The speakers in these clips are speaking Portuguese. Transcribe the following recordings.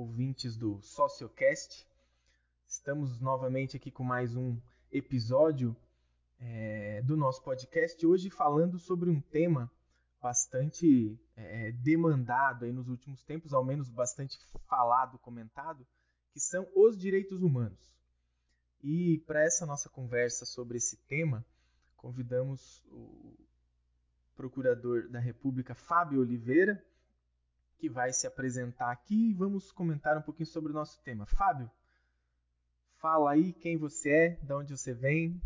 ouvintes do Sociocast. Estamos novamente aqui com mais um episódio é, do nosso podcast, hoje falando sobre um tema bastante é, demandado aí nos últimos tempos, ao menos bastante falado, comentado, que são os direitos humanos. E para essa nossa conversa sobre esse tema, convidamos o procurador da República, Fábio Oliveira, que vai se apresentar aqui e vamos comentar um pouquinho sobre o nosso tema. Fábio, fala aí quem você é, de onde você vem.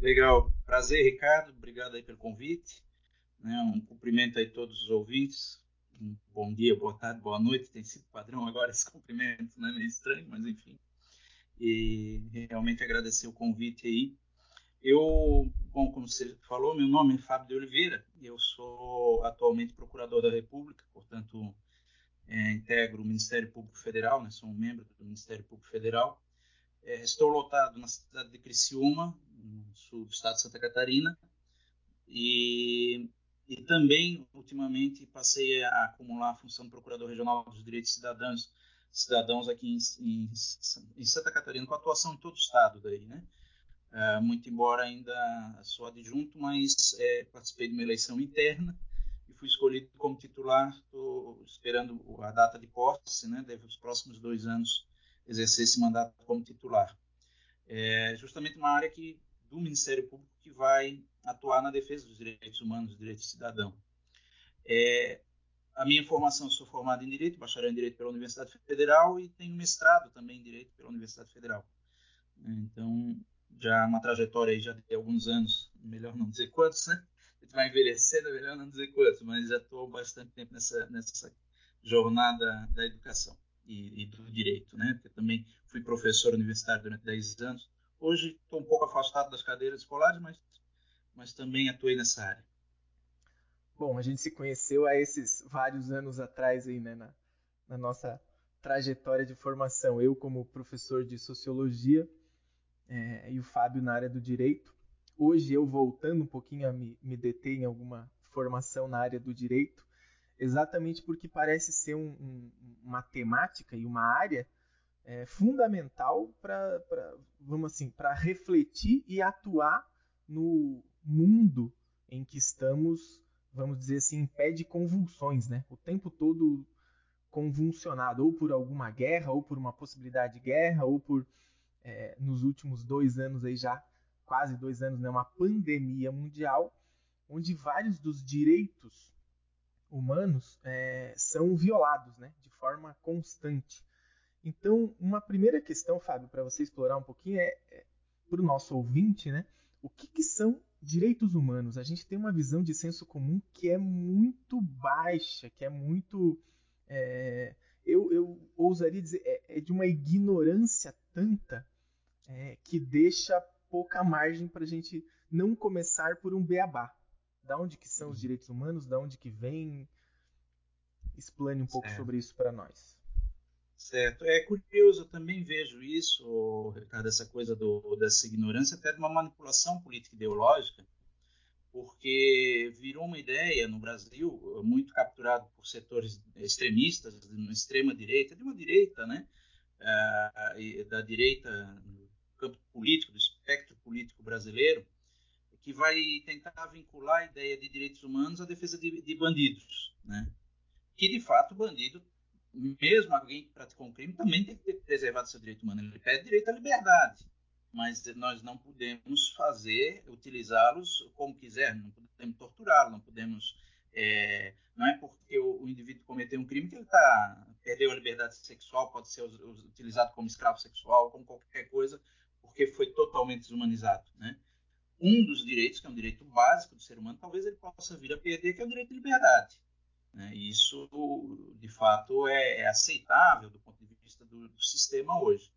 Legal, prazer, Ricardo, obrigado aí pelo convite. Né? Um cumprimento aí a todos os ouvintes. Um bom dia, boa tarde, boa noite. Tem sido padrão agora esse cumprimento, né? Meio estranho, mas enfim. E realmente agradecer o convite aí. Eu, bom, como você falou, meu nome é Fábio de Oliveira, eu sou atualmente procurador da República, portanto, é, integro o Ministério Público Federal, né, sou um membro do Ministério Público Federal. É, estou lotado na cidade de Criciúma, no sul do estado de Santa Catarina, e, e também, ultimamente, passei a acumular a função de Procurador Regional dos Direitos Cidadãos, cidadãos aqui em, em, em Santa Catarina, com atuação em todo o estado daí, né? Uh, muito embora ainda sou adjunto, mas é, participei de uma eleição interna e fui escolhido como titular. Estou esperando a data de posse, né? Deve os próximos dois anos exercer esse mandato como titular. É justamente uma área que do Ministério Público que vai atuar na defesa dos direitos humanos, dos direitos do cidadão. É, a minha formação, sou formado em Direito, bacharel em Direito pela Universidade Federal e tenho mestrado também em Direito pela Universidade Federal. Então, já uma trajetória aí já de alguns anos, melhor não dizer quantos, né? A gente vai envelhecendo, é melhor não dizer quantos, mas já estou bastante tempo nessa, nessa jornada da educação e, e, do direito, né? Porque também fui professor universitário durante 10 anos. Hoje estou um pouco afastado das cadeiras escolares, mas, mas também atuei nessa área. Bom, a gente se conheceu há esses vários anos atrás aí, né, na, na nossa trajetória de formação. Eu como professor de sociologia é, e o Fábio na área do direito. Hoje eu voltando um pouquinho a me, me deter em alguma formação na área do direito, exatamente porque parece ser um, um, uma temática e uma área é, fundamental para, vamos assim, para refletir e atuar no mundo em que estamos, vamos dizer assim, em pé de convulsões, né? O tempo todo convulsionado, ou por alguma guerra, ou por uma possibilidade de guerra, ou por é, nos últimos dois anos aí já, quase dois anos, né, uma pandemia mundial, onde vários dos direitos humanos é, são violados né, de forma constante. Então, uma primeira questão, Fábio, para você explorar um pouquinho é, é para o nosso ouvinte, né, o que, que são direitos humanos? A gente tem uma visão de senso comum que é muito baixa, que é muito. É, eu, eu ousaria dizer, é, é de uma ignorância tanta é, que deixa pouca margem para a gente não começar por um beabá. Da onde que são os direitos humanos? Da onde que vem? Explane um pouco certo. sobre isso para nós. Certo. É curioso, eu também vejo isso, Ricardo, essa coisa do, dessa ignorância, até de uma manipulação política ideológica, porque virou uma ideia no Brasil, muito capturado por setores extremistas, de uma extrema direita, de uma direita, né? Uh, da direita campo político, do espectro político brasileiro, que vai tentar vincular a ideia de direitos humanos à defesa de, de bandidos, né? Que de fato bandido, mesmo alguém que praticou um crime, também tem que ter preservado seu direito humano. Ele pede direito à liberdade, mas nós não podemos fazer, utilizá-los como quiser, não podemos torturá-lo, não podemos é, não é porque o, o, indivíduo cometeu um crime que ele tá, perdeu a liberdade sexual, pode ser utilizado como escravo sexual, como qualquer coisa, porque foi totalmente desumanizado, né? Um dos direitos, que é um direito básico do ser humano, talvez ele possa vir a perder, que é o direito de liberdade. Né? Isso, de fato, é, é, aceitável do ponto de vista do, do, sistema hoje.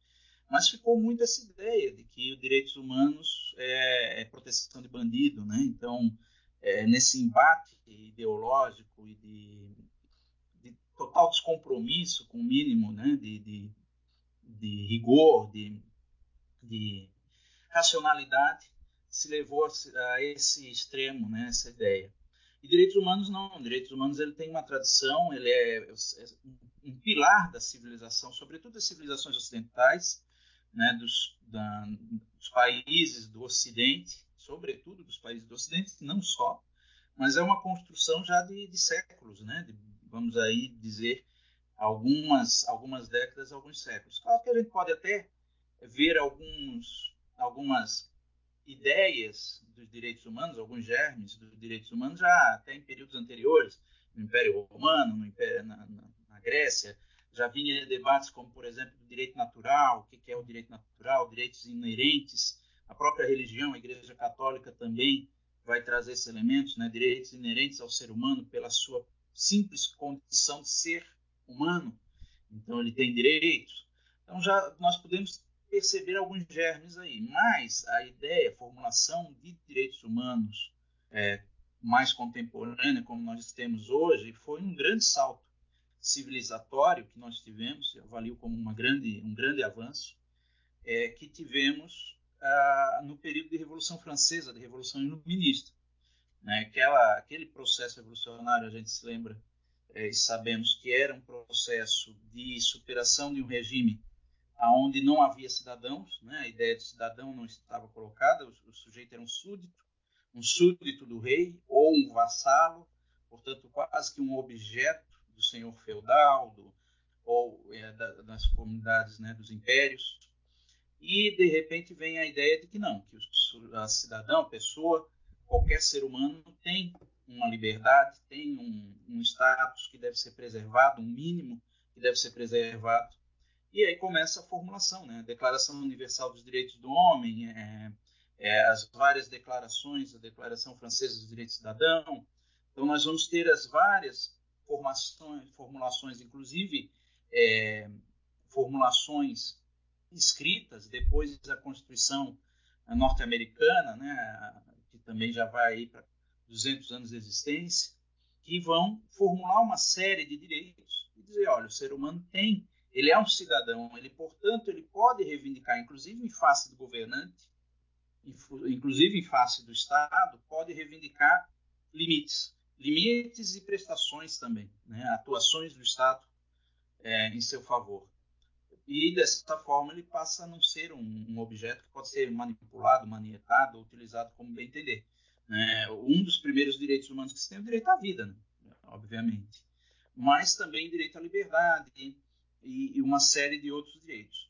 Mas ficou muito essa ideia de que os direitos humanos é, é proteção de bandido, né? Então, é, nesse embate ideológico e de, de, total descompromisso com o mínimo né? de, de, de rigor, de de racionalidade se levou a, esse extremo, né, essa ideia. E direitos humanos não. Direitos humanos ele tem uma tradição, ele é, é um pilar da civilização, sobretudo das civilizações ocidentais, né, dos, da, dos países do Ocidente, sobretudo dos países do Ocidente, não só, mas é uma construção já de, de séculos, né, de, vamos aí dizer algumas algumas décadas, alguns séculos. Claro que a gente pode até ver alguns algumas ideias dos direitos humanos, alguns germes dos direitos humanos já até em períodos anteriores, no Império Romano, no Império, na, na, na Grécia, já vinha debates como, por exemplo, o direito natural, o que é o direito natural, direitos inerentes, a própria religião, a Igreja Católica também vai trazer esses elementos, né, direitos inerentes ao ser humano pela sua simples condição de ser humano. Então ele tem direitos. Então já nós podemos perceber alguns germes aí, mas a ideia, a formulação de direitos humanos é, mais contemporânea, como nós temos hoje, foi um grande salto civilizatório que nós tivemos, eu avalio como uma grande, um grande avanço, é, que tivemos ah, no período de Revolução Francesa, de Revolução Iluminista. Né? Aquela, aquele processo revolucionário, a gente se lembra é, e sabemos que era um processo de superação de um regime onde não havia cidadãos, né? a ideia de cidadão não estava colocada, o, o sujeito era um súdito, um súdito do rei ou um vassalo, portanto quase que um objeto do senhor feudal, do, ou é, da, das comunidades né, dos impérios. E, de repente, vem a ideia de que não, que o cidadão, a pessoa, qualquer ser humano tem uma liberdade, tem um, um status que deve ser preservado, um mínimo que deve ser preservado. E aí começa a formulação, né? Declaração Universal dos Direitos do Homem, é, é, as várias declarações, a Declaração Francesa dos Direitos do Cidadão. Então, nós vamos ter as várias formações, formulações, inclusive é, formulações escritas depois da Constituição norte-americana, né, que também já vai aí para 200 anos de existência, que vão formular uma série de direitos e dizer, olha, o ser humano tem, ele é um cidadão, ele portanto ele pode reivindicar, inclusive em face do governante, inclusive em face do Estado, pode reivindicar limites limites e prestações também, né? atuações do Estado é, em seu favor. E dessa forma ele passa a não ser um, um objeto que pode ser manipulado, manietado, utilizado como bem entender. Né? Um dos primeiros direitos humanos que se tem é o direito à vida, né? obviamente, mas também direito à liberdade e, e, uma série de outros direitos.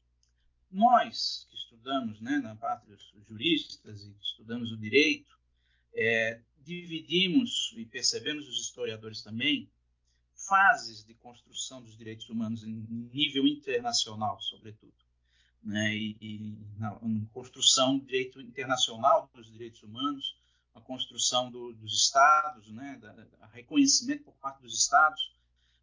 Nós que estudamos, né, na parte dos juristas e estudamos o direito, é, dividimos e percebemos os historiadores também fases de construção dos direitos humanos em nível internacional, sobretudo, né? e, e na, na, construção do direito internacional dos direitos humanos, a construção do, dos estados, né? da, da, reconhecimento por parte dos estados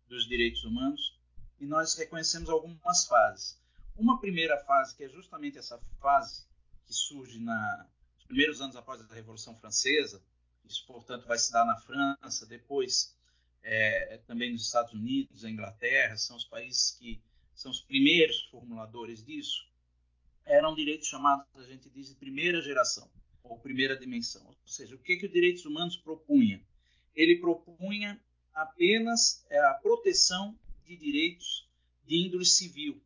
dos direitos humanos, e nós reconhecemos algumas fases. Uma primeira fase, que é justamente essa fase que surge na, nos primeiros anos após a Revolução Francesa, isso, portanto, vai se dar na França, depois é, também nos Estados Unidos, a Inglaterra, são os países que são os primeiros formuladores disso. Eram direitos chamados, a gente diz, de primeira geração, ou primeira dimensão. Ou seja, o que, que os direitos humanos propunha? Ele propunha apenas é, a proteção de direitos de índole civil.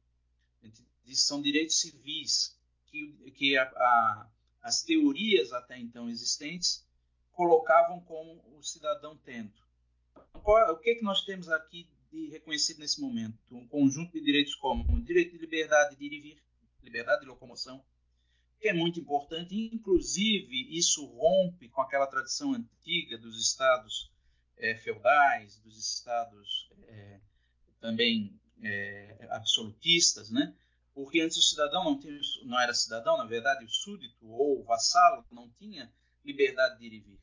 São direitos civis que, que a, a, as teorias até então existentes colocavam como o cidadão tendo. Qual, o que, é que nós temos aqui de reconhecido nesse momento? Um conjunto de direitos como direito de liberdade de ir e vir, liberdade de locomoção, que é muito importante, inclusive isso rompe com aquela tradição antiga dos estados é, feudais, dos estados é, também é, absolutistas, né? Porque antes o cidadão não, tinha, não era cidadão, na verdade, o súdito ou o vassalo não tinha liberdade de ir e vir.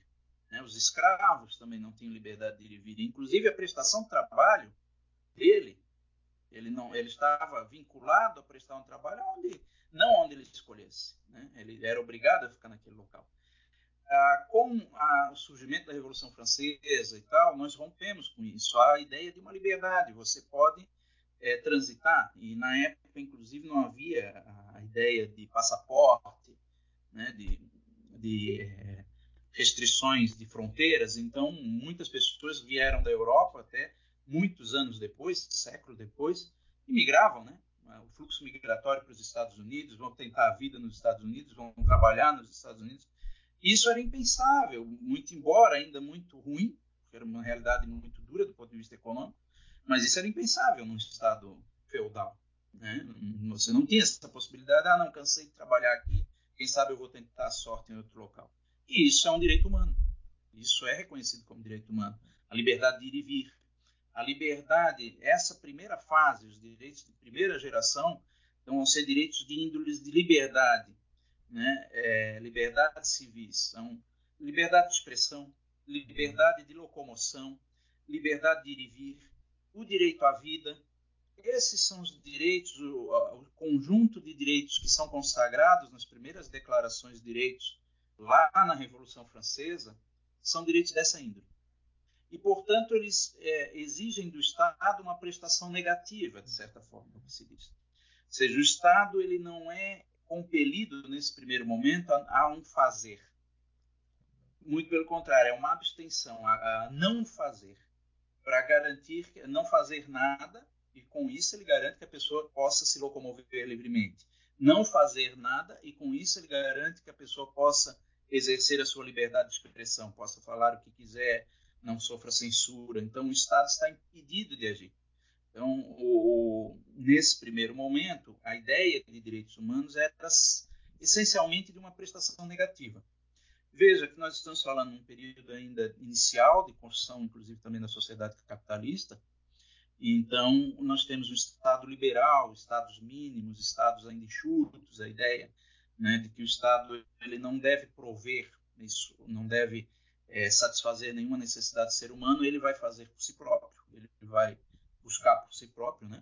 Né? Os escravos também não tinham liberdade de ir e vir. Inclusive, a prestação de trabalho dele, ele não, ele estava vinculado a prestar um trabalho onde, não onde ele escolhesse. Né? Ele era obrigado a ficar naquele local. Ah, com a, o surgimento da Revolução Francesa e tal, nós rompemos com isso. A ideia de uma liberdade. Você pode é, transitar, e na época, inclusive, não havia a ideia de passaporte, né, de, de é, restrições de fronteiras, então muitas pessoas vieram da Europa até muitos anos depois, século depois, e migravam, né? O fluxo migratório para os Estados Unidos, vão tentar a vida nos Estados Unidos, vão trabalhar nos Estados Unidos. Isso era impensável, muito embora ainda muito ruim, porque era uma realidade muito dura do ponto de vista econômico, mas isso era impensável num estado feudal. Né? Você não tinha essa possibilidade, ah, não, cansei de trabalhar aqui, quem sabe eu vou tentar a sorte em outro local. E isso é um direito humano. Isso é reconhecido como direito humano. A liberdade de ir e vir. A liberdade, essa primeira fase, os direitos de primeira geração, então vão ser direitos de índoles de liberdade, né? É, liberdade civis, são liberdade de expressão, liberdade de locomoção, liberdade de ir e vir, o direito à vida. Esses são os direitos, o, o conjunto de direitos que são consagrados nas primeiras declarações de direitos lá na Revolução Francesa, são direitos dessa índole. E, portanto, eles é, exigem do Estado uma prestação negativa, de certa forma, como se diz. Ou seja, o Estado ele não é compelido, nesse primeiro momento, a, a um fazer. Muito pelo contrário, é uma abstenção, a, a não fazer, para garantir não fazer nada, e com isso ele garante que a pessoa possa se locomover livremente. Não fazer nada, e com isso ele garante que a pessoa possa exercer a sua liberdade de expressão, possa falar o que quiser, não sofra censura. Então, o Estado está impedido de agir. Então, o, o, nesse primeiro momento, a ideia de direitos humanos era essencialmente de uma prestação negativa. Veja que nós estamos falando num período ainda inicial de construção, inclusive também da sociedade capitalista. Então, nós temos um Estado liberal, Estados mínimos, Estados ainda enxutos, a ideia né, de que o Estado ele não deve prover isso, não deve é, satisfazer nenhuma necessidade do ser humano, ele vai fazer por si próprio, ele vai buscar por si próprio, né?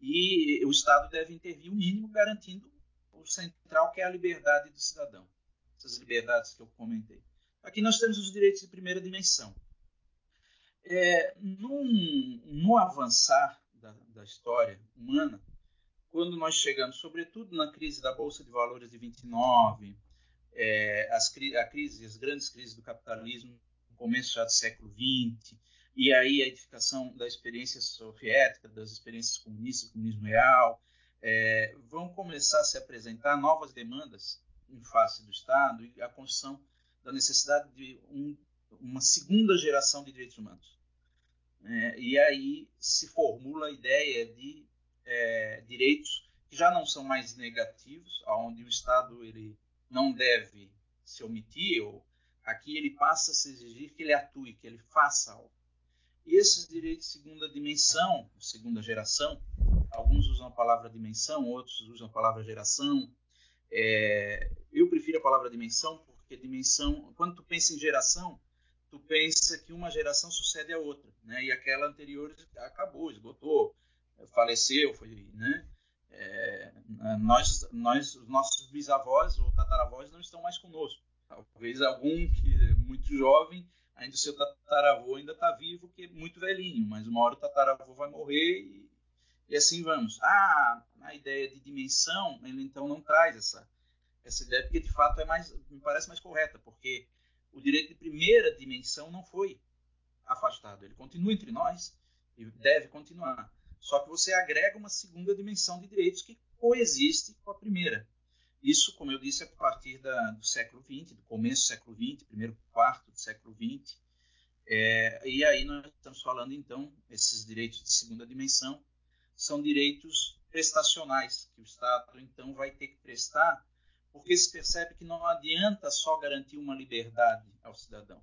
E o Estado deve intervir o mínimo, garantindo o central, que é a liberdade do cidadão. Essas liberdades que eu comentei. Aqui nós temos os direitos de primeira dimensão. É, num, no avançar da, da história humana, quando nós chegamos, sobretudo na crise da Bolsa de Valores de 29, é, as, a crise, as grandes crises do capitalismo, no começo já do século 20, e aí a edificação da experiência soviética, das experiências comunistas, comunismo real, é, vão começar a se apresentar novas demandas em face do Estado e a construção da necessidade de um, uma segunda geração de direitos humanos. É, e aí se formula a ideia de é, direitos que já não são mais negativos, onde o Estado ele não deve se omitir, ou aqui ele passa a se exigir que ele atue, que ele faça algo. E esses direitos de segunda dimensão, segunda geração, alguns usam a palavra dimensão, outros usam a palavra geração. É, eu prefiro a palavra dimensão porque dimensão, quando tu pensa em geração, tu pensa que uma geração sucede a outra, né? E aquela anterior acabou, esgotou, faleceu, foi, né? É, nós, nós, os nossos bisavós ou tataravós não estão mais conosco. Talvez algum que é muito jovem, ainda o seu tataravô ainda está vivo, que é muito velhinho, mas uma hora o tataravô vai morrer e, e assim vamos. Ah, a ideia de dimensão, ele então não traz essa, essa ideia, porque de fato é mais, me parece mais correta, porque o direito de primeira dimensão não foi afastado, ele continua entre nós e deve continuar. Só que você agrega uma segunda dimensão de direitos que coexiste com a primeira. Isso, como eu disse, é a partir da, do século XX, do começo do século XX, primeiro quarto do século XX. É, e aí nós estamos falando, então, esses direitos de segunda dimensão são direitos prestacionais, que o Estado, então, vai ter que prestar, porque se percebe que não adianta só garantir uma liberdade ao cidadão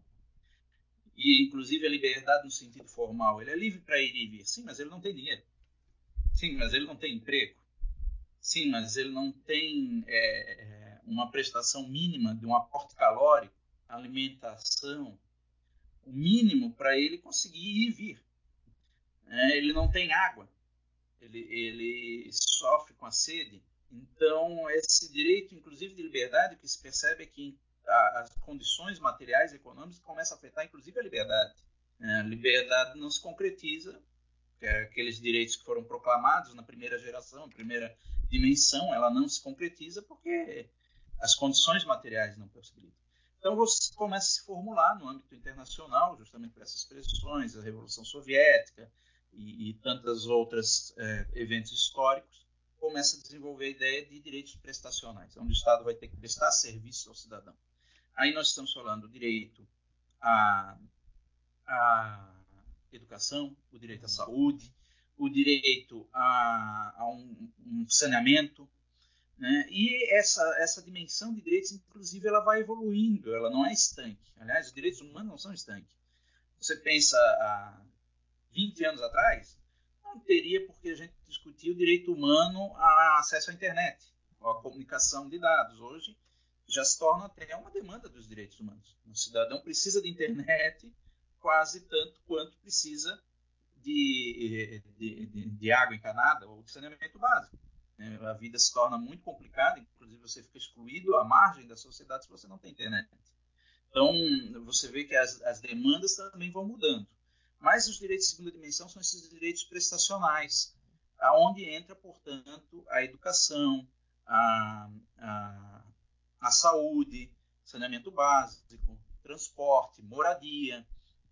e inclusive a liberdade no sentido formal. Ele é livre para ir e vir, sim, mas ele não tem dinheiro. Sim, mas ele não tem emprego. Sim, mas ele não tem é, é uma prestação mínima de um aporte calórico, alimentação, o mínimo para ele conseguir ir e vir. É, ele não tem água, ele, ele sofre com a sede. Então, esse direito, inclusive de liberdade, que se percebe é que as condições materiais e econômicas começam a afetar, inclusive, a liberdade. É, a liberdade não se concretiza, é aqueles direitos que foram proclamados na primeira geração, primeira dimensão, ela não se concretiza porque as condições materiais não possibilitam. Então você começa a se formular no âmbito internacional, justamente por essas expressões, a Revolução Soviética e, e tantas outras é, eventos históricos, começa a desenvolver a ideia de direitos prestacionais, onde o Estado vai ter que prestar serviço ao cidadão. Aí nós estamos falando do direito à, à educação, o direito à saúde, o direito a, a um, um, saneamento, né? E essa, essa dimensão de direitos, inclusive, ela vai evoluindo, ela não é estanque. Aliás, os direitos humanos não são estanque. Você pensa há 20 anos atrás, não teria por que a gente discutir o direito humano a acesso à internet, à comunicação de dados. Hoje já se torna até uma demanda dos direitos humanos. O cidadão precisa de internet quase tanto quanto precisa de, de, de, de água encanada ou de saneamento básico. Né? A vida se torna muito complicada, inclusive você fica excluído à margem da sociedade se você não tem internet. Então, você vê que as, as demandas também vão mudando. Mas os direitos de segunda dimensão são esses direitos prestacionais, aonde entra, portanto, a educação, a, a, a saúde, saneamento básico, transporte, moradia,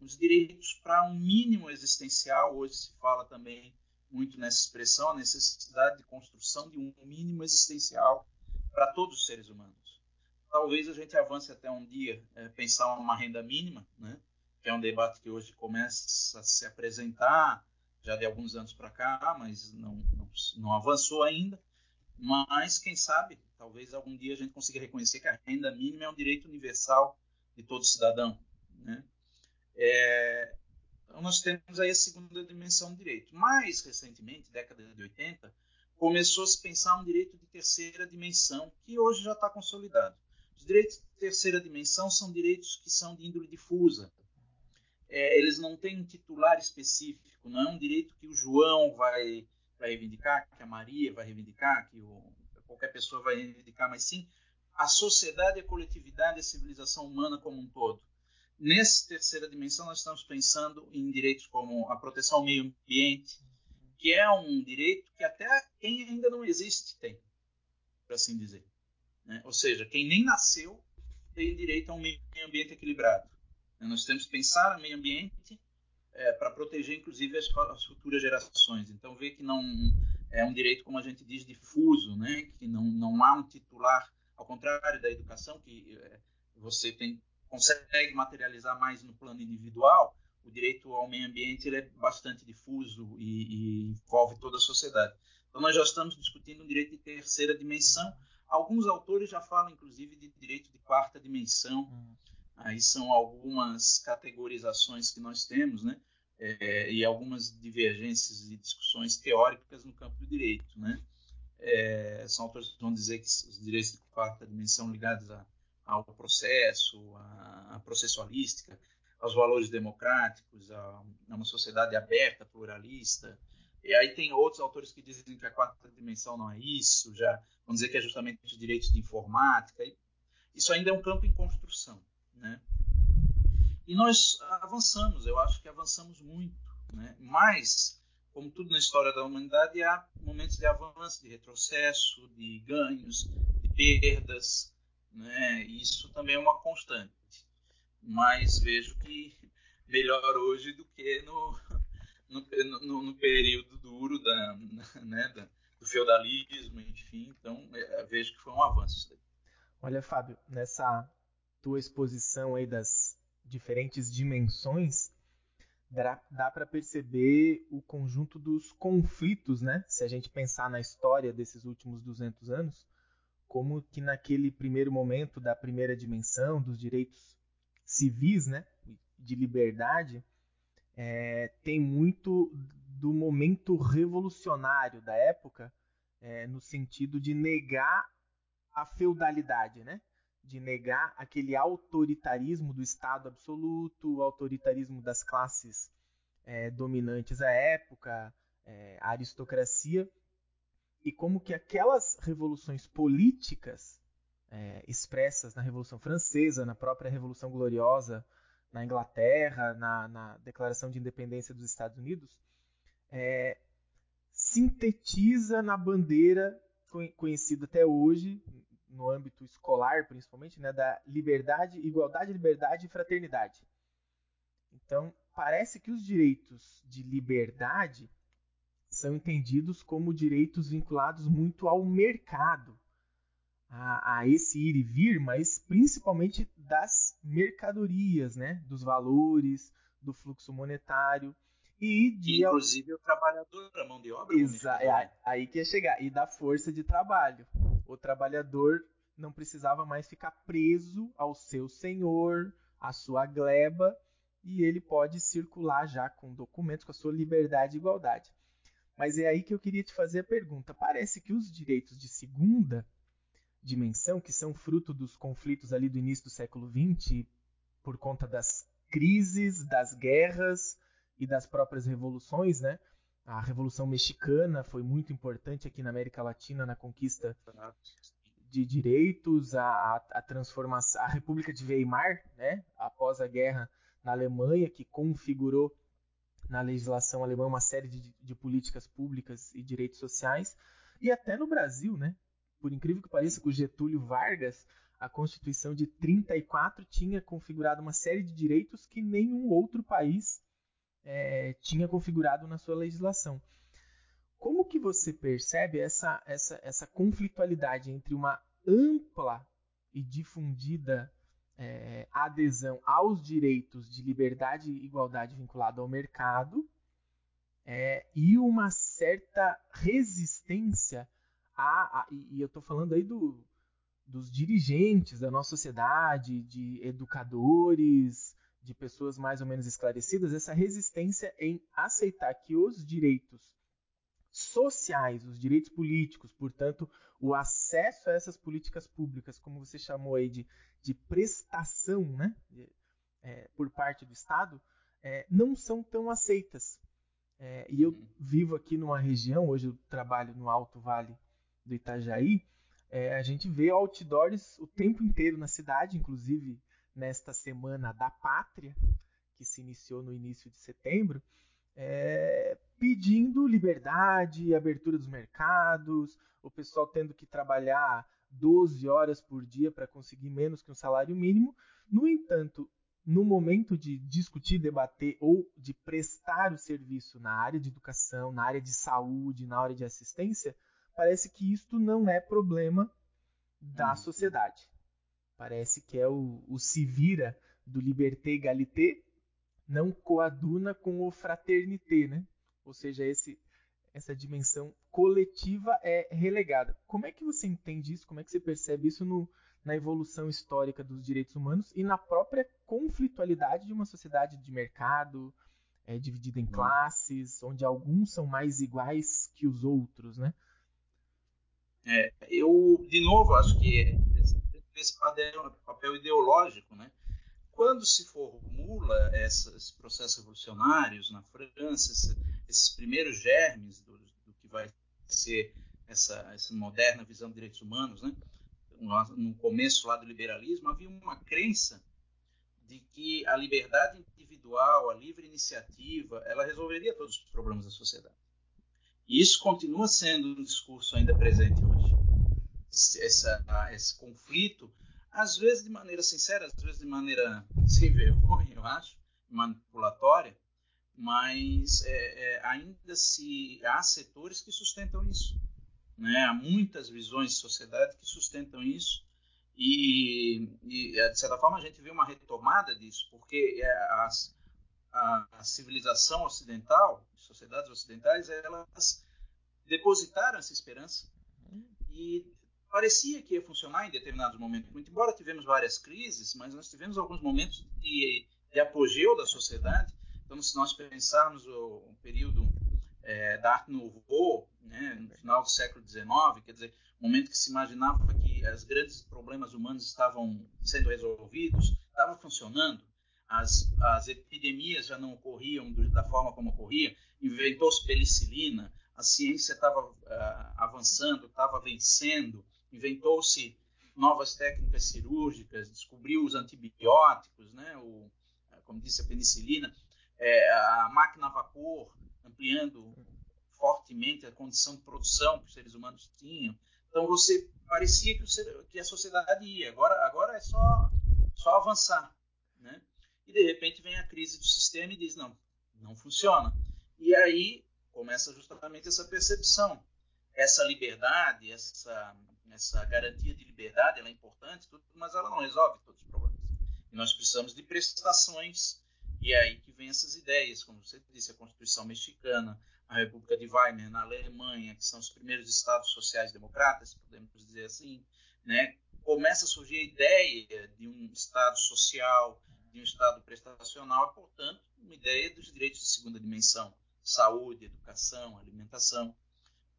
os direitos para um mínimo existencial. Hoje se fala também muito nessa expressão, a necessidade de construção de um mínimo existencial para todos os seres humanos. Talvez a gente avance até um dia é, pensar uma renda mínima, né? que é um debate que hoje começa a se apresentar, já de alguns anos para cá, mas não, não, não avançou ainda. Mas, quem sabe, talvez algum dia a gente consiga reconhecer que a renda mínima é um direito universal de todo cidadão. Né? É, então, nós temos aí a segunda dimensão do direito. Mais recentemente, década de 80, começou a se pensar um direito de terceira dimensão, que hoje já está consolidado. Os direitos de terceira dimensão são direitos que são de índole difusa. É, eles não têm um titular específico, não é um direito que o João vai, vai reivindicar, que a Maria vai reivindicar, que o, qualquer pessoa vai reivindicar, mas sim a sociedade, a coletividade, a civilização humana como um todo. Nessa terceira dimensão, nós estamos pensando em direitos como a proteção ao meio ambiente, que é um direito que até quem ainda não existe tem, por assim dizer. Né? Ou seja, quem nem nasceu tem direito a um meio ambiente equilibrado. Nós temos que pensar no meio ambiente é, para proteger, inclusive, as, as, futuras gerações. Então, ver que não é um direito, como a gente diz, difuso, né? que não, não há um titular, ao contrário da educação, que é, você tem consegue materializar mais no plano individual, o direito ao meio ambiente ele é bastante difuso e, e, envolve toda a sociedade. Então nós já estamos discutindo um direito de terceira dimensão. Alguns autores já falam, inclusive, de direito de quarta dimensão. Aí são algumas categorizações que nós temos, né? É, e algumas divergências e discussões teóricas no campo do direito, né? É, são autores que vão dizer que os direitos de quarta dimensão ligados a ao processo, à, processualística, aos valores democráticos, a, a uma sociedade aberta, pluralista. E aí tem outros autores que dizem que a quarta dimensão não é isso, já vão dizer que é justamente os direitos de informática. Isso ainda é um campo em construção, né? E nós avançamos, eu acho que avançamos muito, né? Mas, como tudo na história da humanidade, há momentos de avanço, de retrocesso, de ganhos, de perdas, né? Isso também é uma constante. Mas vejo que melhor hoje do que no, no, no, no período duro da, né, da, do feudalismo, enfim. Então, é, vejo que foi um avanço. Olha, Fábio, nessa tua exposição aí das diferentes dimensões, dá, dá para perceber o conjunto dos conflitos, né? Se a gente pensar na história desses últimos 200 anos, como que naquele primeiro momento da primeira dimensão dos direitos civis, né, de liberdade, é, tem muito do momento revolucionário da época, é, no sentido de negar a feudalidade, né? de negar aquele autoritarismo do Estado absoluto, o autoritarismo das classes é, dominantes à época, é, a aristocracia, e como que aquelas revoluções políticas é, expressas na Revolução Francesa, na própria Revolução Gloriosa na Inglaterra, na, na Declaração de Independência dos Estados Unidos, é, sintetiza na bandeira conhecida até hoje, no âmbito escolar, principalmente, né, da liberdade, igualdade, liberdade e fraternidade. Então, parece que os direitos de liberdade são entendidos como direitos vinculados muito ao mercado, a, a, esse ir e vir, mas principalmente das mercadorias, né, dos valores, do fluxo monetário e de inclusive o trabalhador, a mão de obra. Exa é aí que ia chegar e da força de trabalho. O trabalhador não precisava mais ficar preso ao seu senhor, à sua gleba, e ele pode circular já com documentos, com a sua liberdade e igualdade. Mas é aí que eu queria te fazer a pergunta. Parece que os direitos de segunda dimensão, que são fruto dos conflitos ali do início do século XX, por conta das crises, das guerras e das próprias revoluções, né? A Revolução Mexicana foi muito importante aqui na América Latina na conquista de direitos, a, a, a transformação, a República de Weimar, né? Após a guerra na Alemanha, que configurou na legislação alemã uma série de, de políticas públicas e direitos sociais, e até no Brasil, né? Por incrível que pareça, com Getúlio Vargas, a Constituição de 34 tinha configurado uma série de direitos que nenhum outro país é, tinha configurado na sua legislação. Como que você percebe essa, essa, essa conflitualidade entre uma ampla e difundida é, adesão aos direitos de liberdade e igualdade vinculado ao mercado é, e uma certa resistência a, a e, eu estou falando aí do, dos dirigentes da nossa sociedade, de educadores, de pessoas mais ou menos esclarecidas, essa resistência em aceitar que os direitos sociais, os direitos políticos, portanto, o acesso a essas políticas públicas, como você chamou aí de, de prestação né, é, por parte do Estado, é, não são tão aceitas. É, e eu uhum. vivo aqui numa região, hoje eu trabalho no Alto Vale do Itajaí, é, a gente vê outdoors o tempo inteiro na cidade, inclusive nesta semana da pátria, que se iniciou no início de setembro, é, pedindo liberdade, abertura dos mercados, o pessoal tendo que trabalhar 12 horas por dia para conseguir menos que um salário mínimo. No entanto, no momento de discutir, debater ou de prestar o serviço na área de educação, na área de saúde, na área de assistência, parece que isto não é problema da uhum. sociedade. Parece que é o, o se vira do liberté égalité, não coaduna com o fraternité, né? Ou seja, esse, essa dimensão coletiva é relegada. Como é que você entende isso? Como é que você percebe isso no, na evolução histórica dos direitos humanos e na própria conflitualidade de uma sociedade de mercado é, dividida em hum. classes, onde alguns são mais iguais que os outros, né? É, eu, de novo, acho que esse papel ideológico, né? Quando se formula esses processos revolucionários na França, esses primeiros germes do, do, que vai ser essa, essa moderna visão de direitos humanos, né? no começo lá do liberalismo, havia uma crença de que a liberdade individual, a livre iniciativa, ela resolveria todos os problemas da sociedade. E isso continua sendo um discurso ainda presente hoje. Essa, esse conflito, às vezes de maneira sincera, às vezes de maneira sem vergonha, eu acho, manipulatória, mas é, é, ainda se há setores que sustentam isso. Né? Há muitas visões de sociedade que sustentam isso e, e, de certa forma a gente vê uma retomada disso, porque é, as, a, a civilização ocidental, sociedades ocidentais, elas depositaram essa esperança e parecia que ia funcionar em determinados momentos. Muito embora tivemos várias crises, mas nós tivemos alguns momentos de, de apogeu da sociedade. Então, se nós pensarmos o, o período é, da Arte Nouveau, né, no final do século XIX, quer dizer, momento que se imaginava que os grandes problemas humanos estavam sendo resolvidos, estava funcionando as, as epidemias já não ocorriam da forma como ocorria, inventou-se penicilina, a ciência estava uh, avançando, estava vencendo, inventou-se novas técnicas cirúrgicas, descobriu os antibióticos, né, o, como disse a penicilina, é, a máquina a vapor ampliando fortemente a condição de produção que os seres humanos tinham. Então você parecia que, que a sociedade ia, agora, agora é só, só avançar. Né? E de repente vem a crise do sistema e diz: não, não funciona. E aí começa justamente essa percepção. Essa liberdade, essa, essa garantia de liberdade, ela é importante, tudo, mas ela não resolve todos os problemas. E nós precisamos de prestações, e é aí que vem essas ideias, como você disse, a Constituição Mexicana, a República de Weimar na Alemanha, que são os primeiros estados sociais democratas, podemos dizer assim, né? começa a surgir a ideia de um estado social, de um estado prestacional, e, portanto, uma ideia dos direitos de segunda dimensão, saúde, educação, alimentação,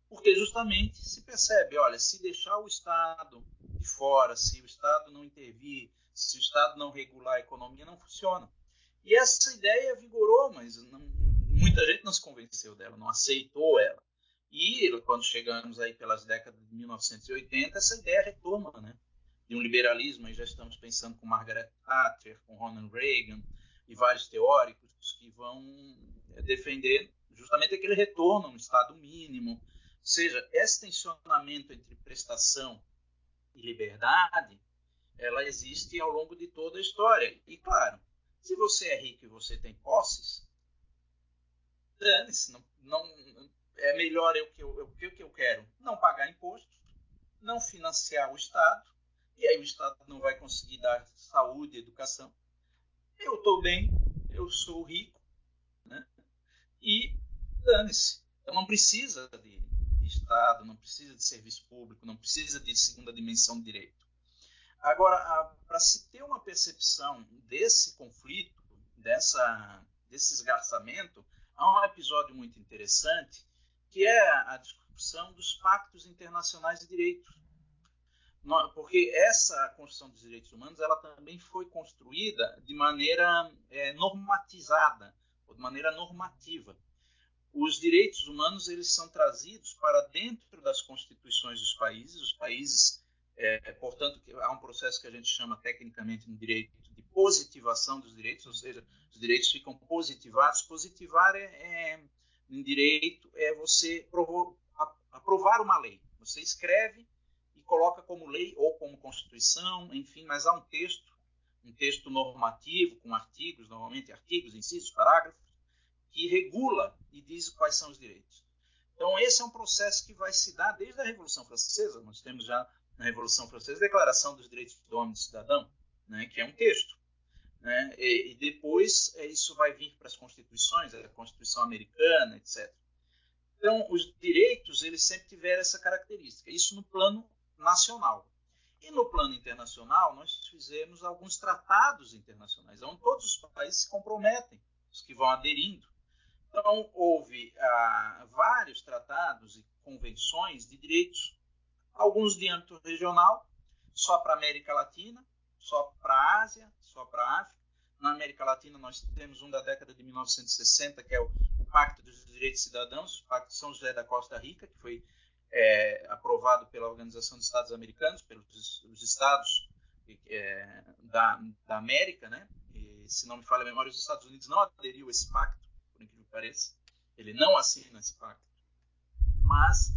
porque justamente se percebe, olha, se deixar o Estado de fora, se o Estado não intervir, se o Estado não regular a economia, não funciona. E essa ideia vigorou, mas não, muita gente não se convenceu dela, não aceitou ela. E quando chegamos aí pelas décadas de 1980, essa ideia retoma, né? De um liberalismo, aí já estamos pensando com Margaret Thatcher, com Ronald Reagan e vários teóricos que vão defender justamente aquele retorno a um estado mínimo. Ou seja, esse tensionamento entre prestação e liberdade, ela existe ao longo de toda a história. E claro, se você é rico e você tem posses, dane-se, não, não, é melhor eu que eu, eu, que eu quero não pagar imposto, não financiar o Estado, e aí o Estado não vai conseguir dar saúde educação. Eu estou bem, eu sou rico, né? e dane-se. Então não precisa de Estado, não precisa de serviço público, não precisa de segunda dimensão de direito. Agora, para se ter uma percepção desse conflito, dessa, desse esgarçamento, há um episódio muito interessante que é a discussão dos pactos internacionais de direito. Porque essa construção dos direitos humanos ela também foi construída de maneira é, normatizada, ou de maneira normativa. Os direitos humanos eles são trazidos para dentro das constituições dos países. Os países é, portanto, há um processo que a gente chama tecnicamente no direito de positivação dos direitos, ou seja, os direitos ficam positivados. Positivar é, é em direito é você provo, aprovar uma lei. Você escreve e coloca como lei ou como constituição, enfim, mas há um texto, um texto normativo com artigos, normalmente artigos, incisos, parágrafos, que regula e diz quais são os direitos. Então, esse é um processo que vai se dar desde a Revolução Francesa. Nós temos já na Revolução Francesa, a Declaração dos Direitos do Homem e do Cidadão, né, que é um texto. Né, e, e depois é, isso vai vir para as constituições, a Constituição Americana, etc. Então, os direitos eles sempre tiveram essa característica. Isso no plano nacional. E no plano internacional, nós fizemos alguns tratados internacionais, onde todos os países se comprometem, os que vão aderindo. Então, houve ah, vários tratados e convenções de direitos alguns de âmbito regional, só para a América Latina, só para a Ásia, só para a África. Na América Latina, nós temos um da década de 1960, que é o, o Pacto dos Direitos Cidadãos, o Pacto de São José da Costa Rica, que foi é, aprovado pela Organização dos Estados Americanos, pelos os estados é, da, da, América, né? E, se não me falha a memória, os Estados Unidos não aderiu a esse pacto, por incrível que pareça. Ele não assina esse pacto. Mas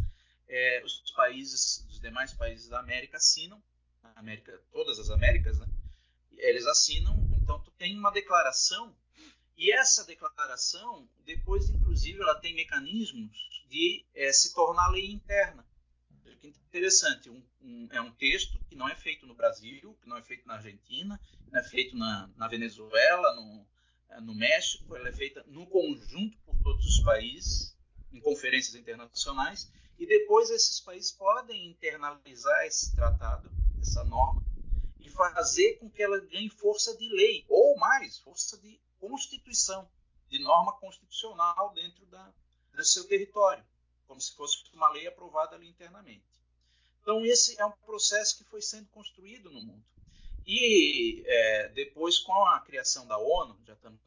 é, os países, os demais países da América assinam, América, todas as Américas, né? Eles assinam, então tu tem uma declaração e essa declaração, depois, inclusive, ela tem mecanismos de é, se tornar lei interna. Que interessante, um, um, é um texto que não é feito no Brasil, que não é feito na Argentina, não é feito na, na Venezuela, no, é, no México, ela é feita no conjunto por todos os países, em conferências internacionais, e depois esses países podem internalizar esse tratado, essa norma, e fazer com que ela ganhe força de lei, ou mais, força de constituição, de norma constitucional dentro da, do seu território, como se fosse uma lei aprovada ali internamente. Então, esse é um processo que foi sendo construído no mundo. E é, depois, com a criação da ONU, já estamos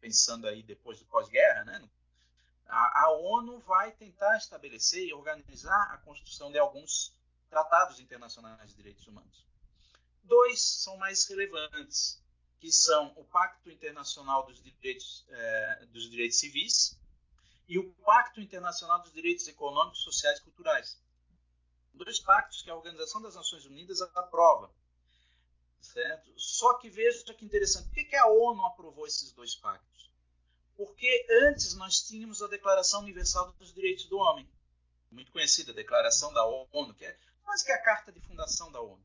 pensando aí depois do pós-guerra, né, a, a ONU vai tentar estabelecer e organizar a construção de alguns tratados internacionais de direitos humanos. Dois são mais relevantes, que são o Pacto Internacional dos Direitos, eh, dos Direitos Civis e o Pacto Internacional dos Direitos Econômicos, Sociais e Culturais. dois pactos que a Organização das Nações Unidas aprova. Certo? Só que veja que interessante, por que, que a ONU aprovou esses dois pactos? Porque antes nós tínhamos a Declaração Universal dos Direitos do Homem, muito conhecida, a Declaração da ONU, que é quase que a carta de fundação da ONU.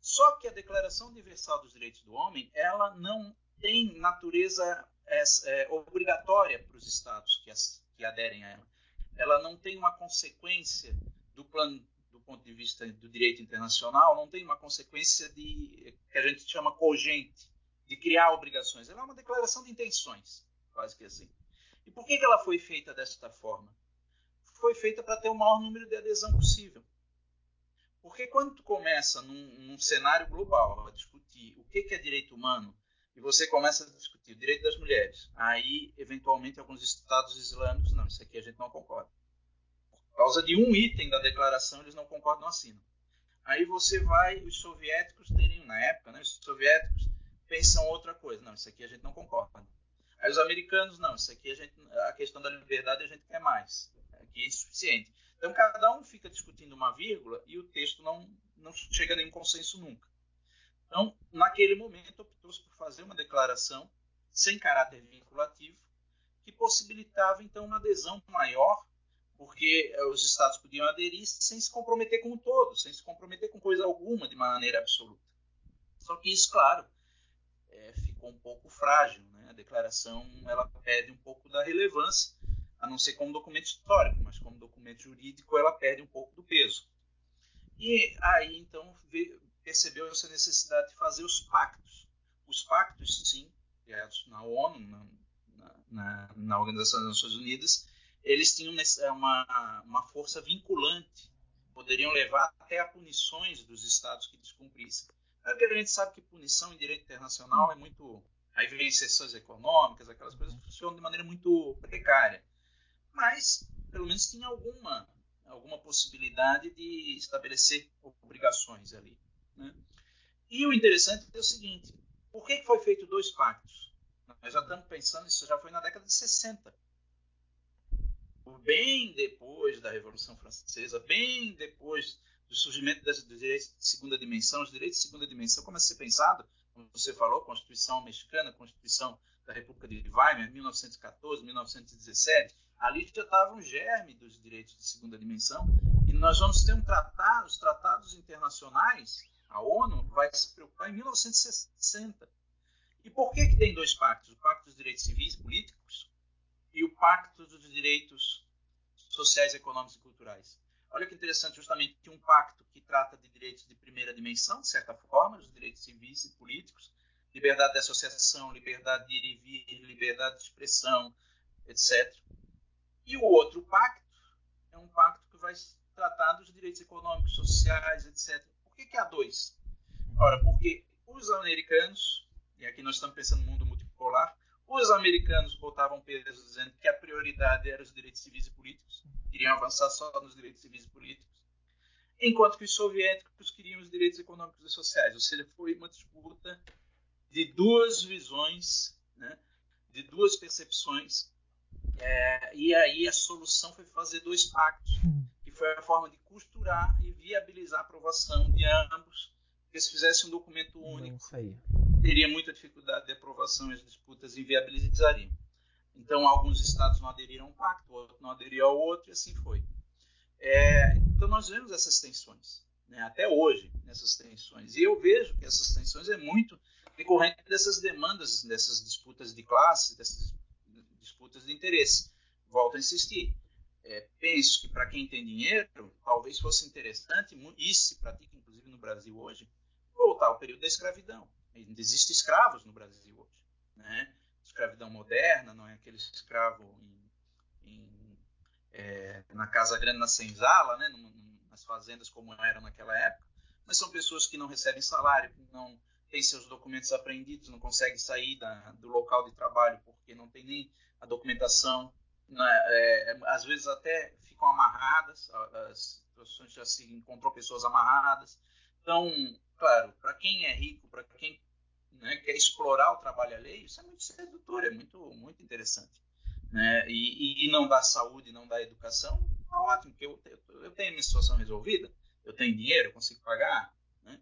Só que a Declaração Universal dos Direitos do Homem, ela não tem natureza é, é, obrigatória para os estados que, as, que aderem a ela. Ela não tem uma consequência do plano do ponto de vista do direito internacional, não tem uma consequência de que a gente chama cogente, de criar obrigações. Ela é uma declaração de intenções, quase que assim. E por que, que ela foi feita desta forma? Foi feita para ter o maior número de adesão possível. Porque quando tu começa num, num cenário global a discutir o que, que é direito humano, e você começa a discutir o direito das mulheres, aí, eventualmente, alguns estados islâmicos, não, isso aqui a gente não concorda. Por causa de um item da declaração, eles não concordam, não assinam. Aí você vai, os soviéticos teriam, na época, né, os soviéticos pensam outra coisa, não, isso aqui a gente não concorda. Aí os americanos, não, isso aqui a gente, a questão da liberdade a gente quer mais, aqui é insuficiente. Então, cada um fica discutindo uma vírgula e o texto não, não chega a nenhum consenso nunca. Então, naquele momento, optou-se por fazer uma declaração sem caráter vinculativo, que possibilitava, então, uma adesão maior, porque eh, os Estados podiam aderir sem se comprometer com o todo, sem se comprometer com coisa alguma de maneira absoluta. Só que isso, claro, é, ficou um pouco frágil. Né? A declaração ela perde um pouco da relevância a não ser como documento histórico, mas como documento jurídico ela perde um pouco do peso. E aí então percebeu essa necessidade de fazer os pactos. Os pactos, sim, criados na ONU, na, na, na Organização das Nações Unidas, eles tinham uma, uma força vinculante, poderiam levar até a punições dos estados que descumprissem. É que a gente sabe que punição em direito internacional é muito. Aí vem exceções econômicas, aquelas coisas funcionam de maneira muito precária mas pelo menos tinha alguma, alguma possibilidade de estabelecer obrigações ali. Né? E o interessante é o seguinte: por que foi feito dois pactos? Nós já estamos pensando, isso já foi na década de 60. Bem depois da Revolução Francesa, bem depois do surgimento dos direitos de segunda dimensão, os direitos de segunda dimensão começam a ser pensado, como você falou, Constituição Mexicana, Constituição da República de Weimar, 1914, 1917, ali já estava um germe dos direitos de segunda dimensão, e nós vamos ter um tratado, os tratados internacionais, a ONU vai se preocupar em 1960. E por que, que tem dois pactos? O Pacto dos Direitos Civis e Políticos e o Pacto dos Direitos Sociais, Econômicos e Culturais. Olha que interessante, justamente um pacto que trata de direitos de primeira dimensão, de certa forma, os direitos civis e políticos, liberdade de associação, liberdade de ir e vir, liberdade de expressão, etc. E o outro pacto é um pacto que vai tratar dos direitos econômicos, sociais, etc. Por que, que há dois? Ora, porque os americanos, e aqui nós estamos pensando no mundo multipolar, os americanos botavam peso dizendo que a prioridade era os direitos civis e políticos, queriam avançar só nos direitos civis e políticos, enquanto que os soviéticos queriam os direitos econômicos e sociais. Ou seja, foi uma disputa de duas visões, né, de duas percepções é, e aí a solução foi fazer dois pactos, hum. que foi a forma de costurar e viabilizar a aprovação de ambos. Porque se fizesse um documento único, teria muita dificuldade de aprovação e as disputas inviabilizariam. Então, alguns estados não aderiram ao pacto, outros não aderiram ao outro, e assim foi. É, então, nós vemos essas tensões, né, até hoje, nessas tensões. E eu vejo que essas tensões é muito decorrente dessas demandas, dessas disputas de classe, dessas disputas de interesse. Volto a insistir. É, penso que para quem tem dinheiro, talvez fosse interessante, e se pratica inclusive no Brasil hoje, voltar ao período da escravidão. Ainda existem escravos no Brasil hoje. Né? Escravidão moderna, não é aquele escravo em, em, é, na Casa Grande, na senzala, né? nas fazendas como eram naquela época, mas são pessoas que não recebem salário, que não têm seus documentos apreendidos, não conseguem sair da, do local de trabalho porque não tem nem a documentação, né, é, às vezes até ficam amarradas, as situações já se encontrou pessoas amarradas. Então, claro, para quem é rico, para quem né, quer explorar o trabalho alheio, isso é muito sedutor, é muito, muito interessante. Né? E, e não dá saúde, não dá educação, tá ótimo, porque eu, eu, tenho a minha situação resolvida, eu tenho dinheiro, eu consigo pagar, né?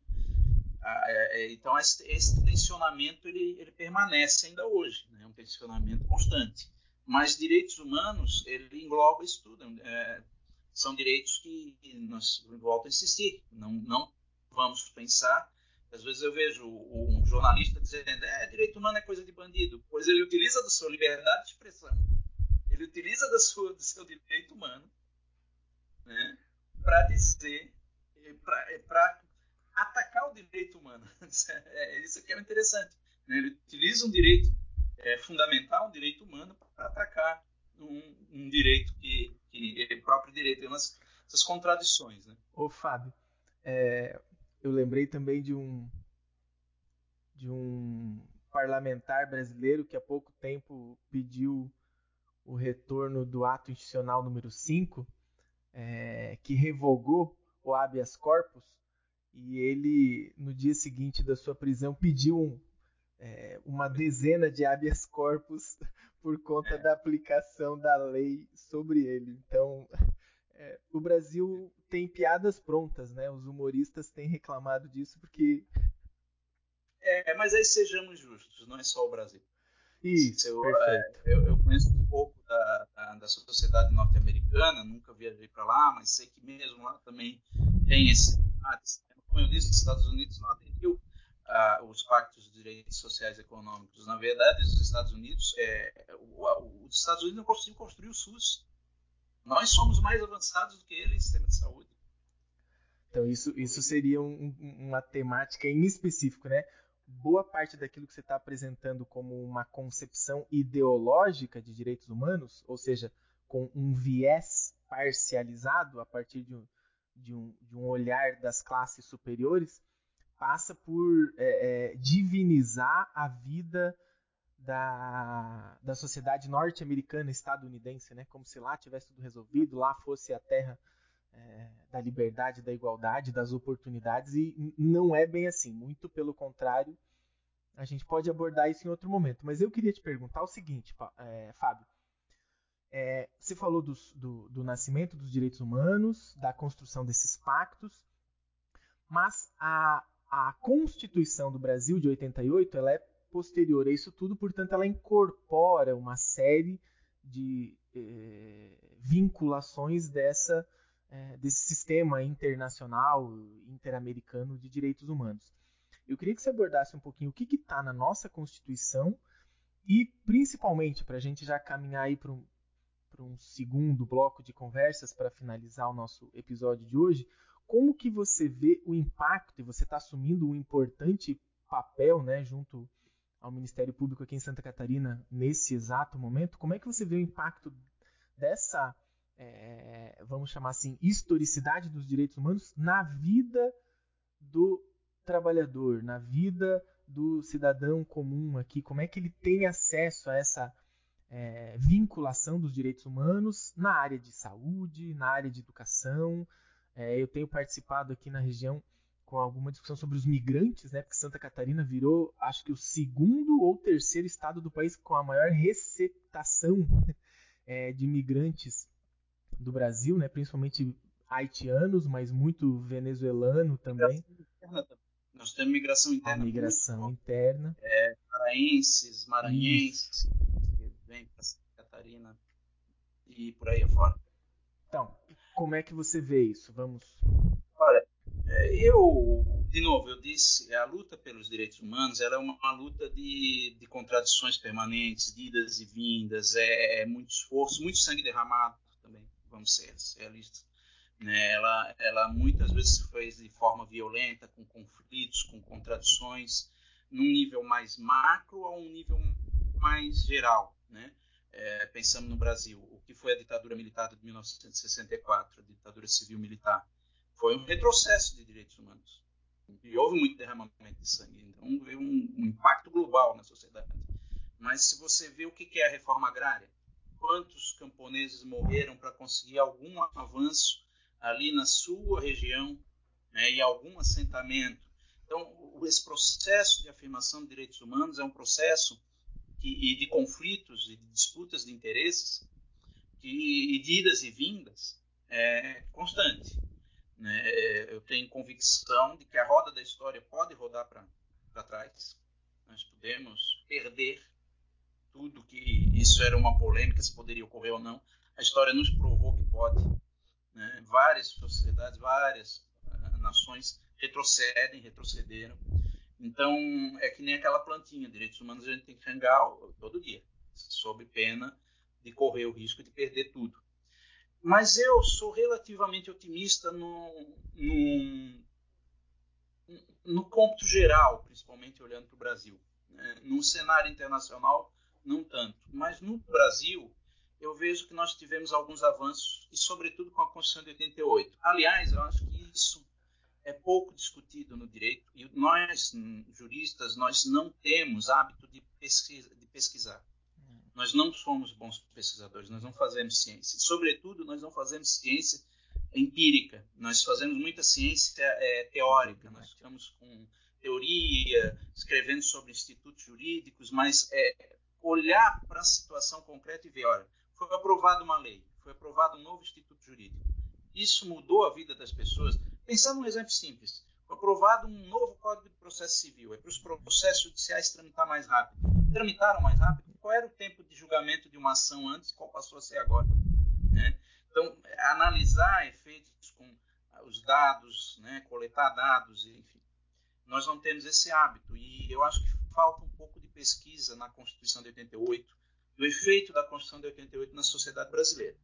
Ah, é, é, então esse, esse tensionamento ele, ele, permanece ainda hoje, né? é um tensionamento constante. Mas direitos humanos ele engloba isso tudo. É, são direitos que nós volto a insistir, não, não vamos pensar. Às vezes eu vejo um jornalista dizendo, é, direito humano é coisa de bandido, pois ele utiliza da sua liberdade de expressão, ele utiliza da sua, do seu direito humano, né, para dizer, para atacar o direito humano. É isso que é interessante. Né? Ele utiliza um direito é, fundamental, um direito humano, para atacar um, um direito que, que é próprio direito. Tem umas, essas contradições. Né? Ô, Fábio, é, eu lembrei também de um, de um parlamentar brasileiro que há pouco tempo pediu o retorno do ato institucional número 5, é, que revogou o habeas corpus, e ele, no dia seguinte da sua prisão, pediu um, é, uma dezena de habeas corpus por conta é. da aplicação da lei sobre ele. Então, é, o Brasil tem piadas prontas, né? Os humoristas têm reclamado disso porque. É, mas aí sejamos justos, não é só o Brasil. Isso, eu, perfeito. É, eu, eu, conheço um pouco da, da, da sociedade norte-americana, nunca viajei para lá, mas sei que mesmo lá também tem esse. Como eu disse, os Estados Unidos não aderiu ah, os pactos de direitos sociais e econômicos. Na verdade, os Estados Unidos, é, o, os Estados Unidos não conseguiu construir o SUS. Nós somos mais avançados do que ele em sistema de saúde. Então, isso, isso seria um, uma temática em específico, né? Boa parte daquilo que você está apresentando como uma concepção ideológica de direitos humanos, ou seja, com um viés parcializado a partir de um, de um, de um olhar das classes superiores, passa por é, é, divinizar a vida da, da sociedade norte-americana estadunidense, né? Como se lá tivesse tudo resolvido, lá fosse a terra é, da liberdade, da igualdade, das oportunidades e não é bem assim. Muito pelo contrário, a gente pode abordar isso em outro momento. Mas eu queria te perguntar o seguinte, é, Fábio. É, você falou do, do, do nascimento dos direitos humanos, da construção desses pactos, mas a, a Constituição do Brasil de 88 ela é posterior a isso tudo, portanto, ela incorpora uma série de eh, vinculações dessa, eh, desse sistema internacional, interamericano de direitos humanos. Eu queria que você abordasse um pouquinho o que está na nossa Constituição e, principalmente, para a gente já caminhar aí para um, um segundo bloco de conversas para finalizar o nosso episódio de hoje, como que você vê o impacto, e você está assumindo um importante papel né, junto ao Ministério Público aqui em Santa Catarina nesse exato momento, como é que você vê o impacto dessa, é, vamos chamar assim, historicidade dos direitos humanos na vida do trabalhador, na vida do cidadão comum aqui? Como é que ele tem acesso a essa é, vinculação dos direitos humanos na área de saúde, na área de educação, é, eu tenho participado aqui na região com alguma discussão sobre os migrantes, né? Porque Santa Catarina virou, acho que o segundo ou terceiro estado do país com a maior receptação é, de migrantes do Brasil, né? Principalmente haitianos, mas muito venezuelano também. Nós temos migração interna. A migração interna. É, paraenses, maranhenses, que vêm para Santa Catarina e por aí afora. Então, como é que você vê isso? Vamos. Eu, de novo, eu disse, a luta pelos direitos humanos ela é uma, uma luta de, de, contradições permanentes, de idas e vindas, é, é, muito esforço, muito sangue derramado também, vamos ser realistas. Né? Ela, ela muitas vezes fez de forma violenta, com conflitos, com contradições, num nível mais macro a um nível mais geral. Né? é, pensando no Brasil, o que foi a ditadura militar de 1964, a ditadura civil-militar, foi um retrocesso de direitos humanos. E houve muito derramamento de sangue. Então, veio um, um impacto global na sociedade. Mas se você vê o que é a reforma agrária, quantos camponeses morreram para conseguir algum avanço ali na sua região né, e algum assentamento. Então, esse processo de afirmação de direitos humanos é um processo que, e de conflitos e de disputas de interesses que, e de idas e vindas é constante. Né? É, eu tenho convicção de que a roda da história pode rodar para trás. Nós podemos perder tudo que isso era uma polêmica se poderia ocorrer ou não. A história nos provou que pode. Né? Várias sociedades, várias uh, nações retrocedem, retrocederam. Então, é que nem aquela plantinha. Direitos humanos a gente tem que rangar todo dia, sob pena de correr o risco de perder tudo. Mas eu sou relativamente otimista no, no, no cômputo geral, principalmente olhando para o Brasil. Né? No cenário internacional, não tanto. Mas no Brasil, eu vejo que nós tivemos alguns avanços, e sobretudo com a Constituição de 88. Aliás, eu acho que isso é pouco discutido no direito, e nós, juristas, nós não temos hábito de, pesquisa, de pesquisar. Nós não somos bons pesquisadores, nós não fazemos ciência. Sobretudo, nós não fazemos ciência empírica, nós fazemos muita ciência é, teórica, nós ficamos com teoria, escrevendo sobre institutos jurídicos, mas é, olhar para a situação concreta e ver, olha, foi aprovada uma lei, foi aprovado um novo instituto jurídico. Isso mudou a vida das pessoas. Pensando num exemplo simples, foi aprovado um novo Código de Processo Civil, é para os processos judiciais tramitar mais rápido. Tramitaram mais rápido? Qual era o tempo de julgamento de uma ação antes, qual passou a ser agora. Né? Então, analisar efeitos com os dados, né? coletar dados, enfim. Nós não temos esse hábito e eu acho que falta um pouco de pesquisa na Constituição de 88, do efeito da Constituição de 88 na sociedade brasileira.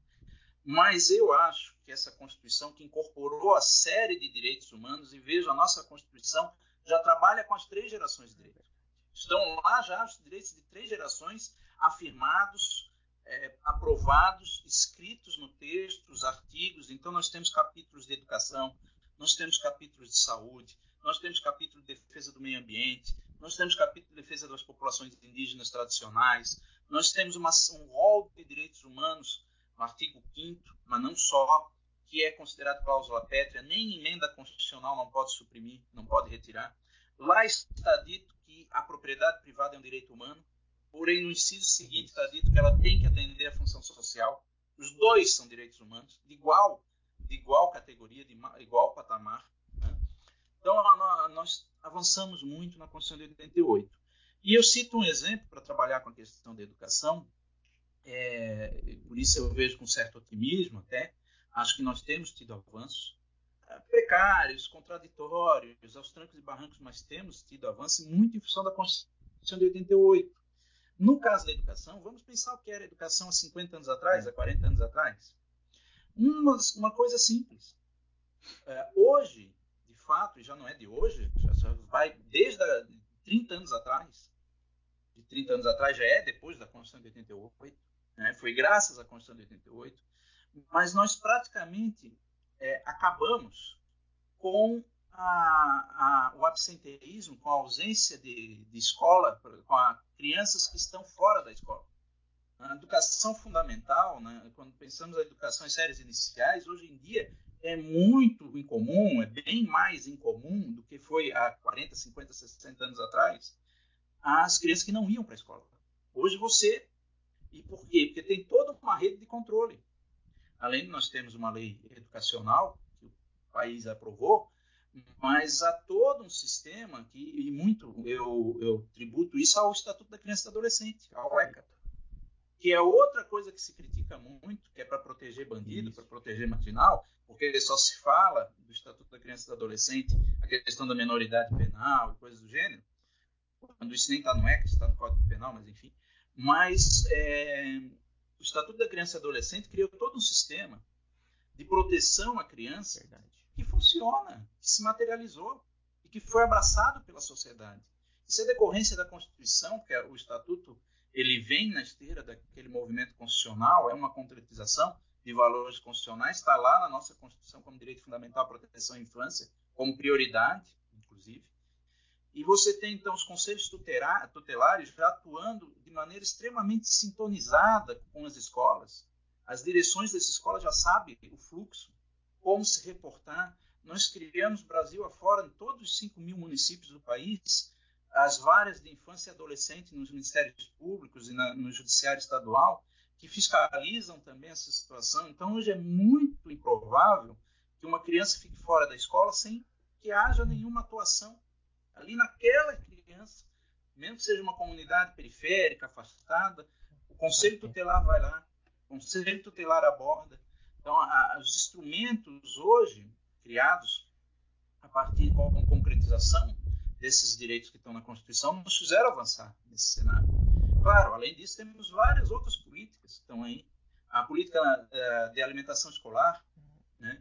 Mas eu acho que essa Constituição que incorporou a série de direitos humanos, e vejo a nossa Constituição já trabalha com as três gerações de direitos. Estão lá já os direitos de três gerações afirmados, é, aprovados, escritos no texto, os artigos. Então, nós temos capítulos de educação, nós temos capítulos de saúde, nós temos capítulo de defesa do meio ambiente, nós temos capítulo de defesa das populações indígenas tradicionais, nós temos uma, um rol de direitos humanos no artigo 5 mas não só, que é considerado cláusula pétrea, nem emenda constitucional não pode suprimir, não pode retirar. Lá está dito que a propriedade privada é um direito humano, porém no inciso seguinte está dito que ela tem que atender à função social. Os dois são direitos humanos, de igual, de igual categoria, de igual patamar. Né? Então nós avançamos muito na Constituição de 88. E eu cito um exemplo para trabalhar com a questão da educação, é, por isso eu vejo com certo otimismo até, acho que nós temos tido avanços precários, contraditórios, aos trancos e barrancos, mas temos tido avanço muito em função da Constituição de 88. No caso da educação, vamos pensar o que era educação há 50 anos atrás, há 40 anos atrás. Uma, uma coisa simples. É, hoje, de fato, e já não é de hoje, já vai desde a, 30 anos atrás, de 30 anos atrás já é depois da Constituição de 88, né? foi graças à Constituição de 88, mas nós praticamente é, acabamos com a, a, o absenteísmo, com a ausência de, de escola, com a, crianças que estão fora da escola. A educação fundamental, né, quando pensamos na educação em séries iniciais, hoje em dia é muito incomum, é bem mais incomum do que foi há 40, 50, 60 anos atrás, as crianças que não iam para a escola. Hoje você. E por quê? Porque tem toda uma rede de controle. Além de nós termos uma lei educacional que o país aprovou, mas há todo um sistema que, e muito eu, eu tributo isso ao Estatuto da Criança e do Adolescente, ao ECA, que é outra coisa que se critica muito, que é para proteger bandido, para proteger marginal, porque só se fala do Estatuto da Criança e do Adolescente, a questão da menoridade penal e coisas do gênero, quando isso nem está no ECA, está no Código Penal, mas enfim. Mas é, o Estatuto da Criança e Adolescente criou todo um sistema de proteção à criança Verdade. que funciona, que se materializou e que foi abraçado pela sociedade. Isso é decorrência da Constituição, porque o Estatuto ele vem na esteira daquele movimento constitucional, é uma concretização de valores constitucionais, está lá na nossa Constituição como direito fundamental à proteção à infância, como prioridade, inclusive. E você tem, então, os conselhos tutelares já atuando de maneira extremamente sintonizada com as escolas. As direções das escolas já sabem o fluxo, como se reportar. Nós criamos Brasil afora, em todos os 5 mil municípios do país, as varas de infância e adolescente nos ministérios públicos e na, no judiciário estadual, que fiscalizam também essa situação. Então, hoje é muito improvável que uma criança fique fora da escola sem que haja nenhuma atuação ali naquela criança, mesmo que seja uma comunidade periférica, afastada, o conselho tutelar vai lá, o conselho tutelar aborda. Então, a, os instrumentos hoje criados a partir com a concretização desses direitos que estão na Constituição nos fizeram avançar nesse cenário. Claro, além disso, temos várias outras políticas que estão aí. A política uh, de alimentação escolar, né?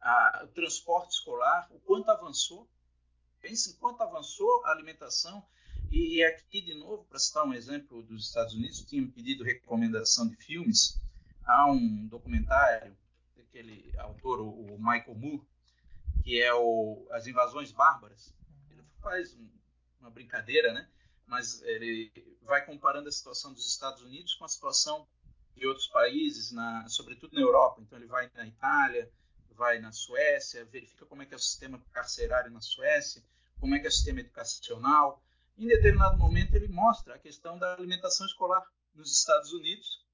a, o transporte escolar, o quanto avançou. Pense em quanto avançou a alimentação. E, e aqui, de novo, para citar um exemplo dos Estados Unidos, tinha pedido recomendação de filmes. Há um documentário daquele autor, o Michael Moore, que é o As Invasões Bárbaras. Ele faz um, uma brincadeira, né? mas ele vai comparando a situação dos Estados Unidos com a situação de outros países, na, sobretudo na Europa. Então ele vai na Itália, vai na Suécia, verifica como é que é o sistema carcerário na Suécia, como é que é o sistema educacional. Em determinado momento ele mostra a questão da alimentação escolar nos Estados Unidos,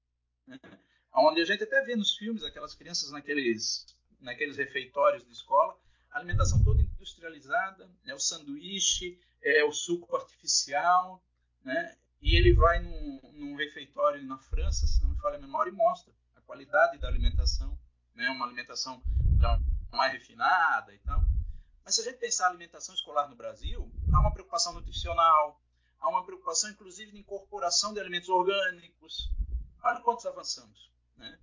né? onde a gente até vê nos filmes aquelas crianças naqueles naqueles refeitórios de escola, a alimentação toda industrializada, é o sanduíche, é o suco artificial, né? E ele vai num, num refeitório na França, se não me falha a memória, e mostra a qualidade da alimentação, né? Uma alimentação mais refinada e tal. Mas se a gente pensar a alimentação escolar no Brasil, há uma preocupação nutricional, há uma preocupação inclusive de incorporação de alimentos orgânicos. Olha quantos avançamos, né?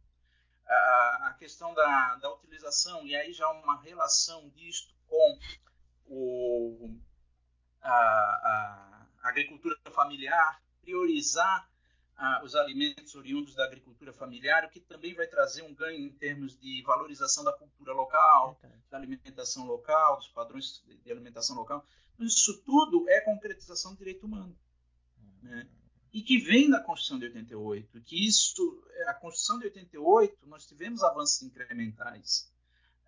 A, a questão da, da utilização, e aí já uma relação disto com o, a, a agricultura familiar, priorizar ah, os alimentos oriundos da agricultura familiar, o que também vai trazer um ganho em termos de valorização da cultura local, da alimentação local, dos padrões de alimentação local. Isso tudo é concretização do direito humano. Né? E que vem da Constituição de 88, que isso, a Constituição de 88, nós tivemos avanços incrementais.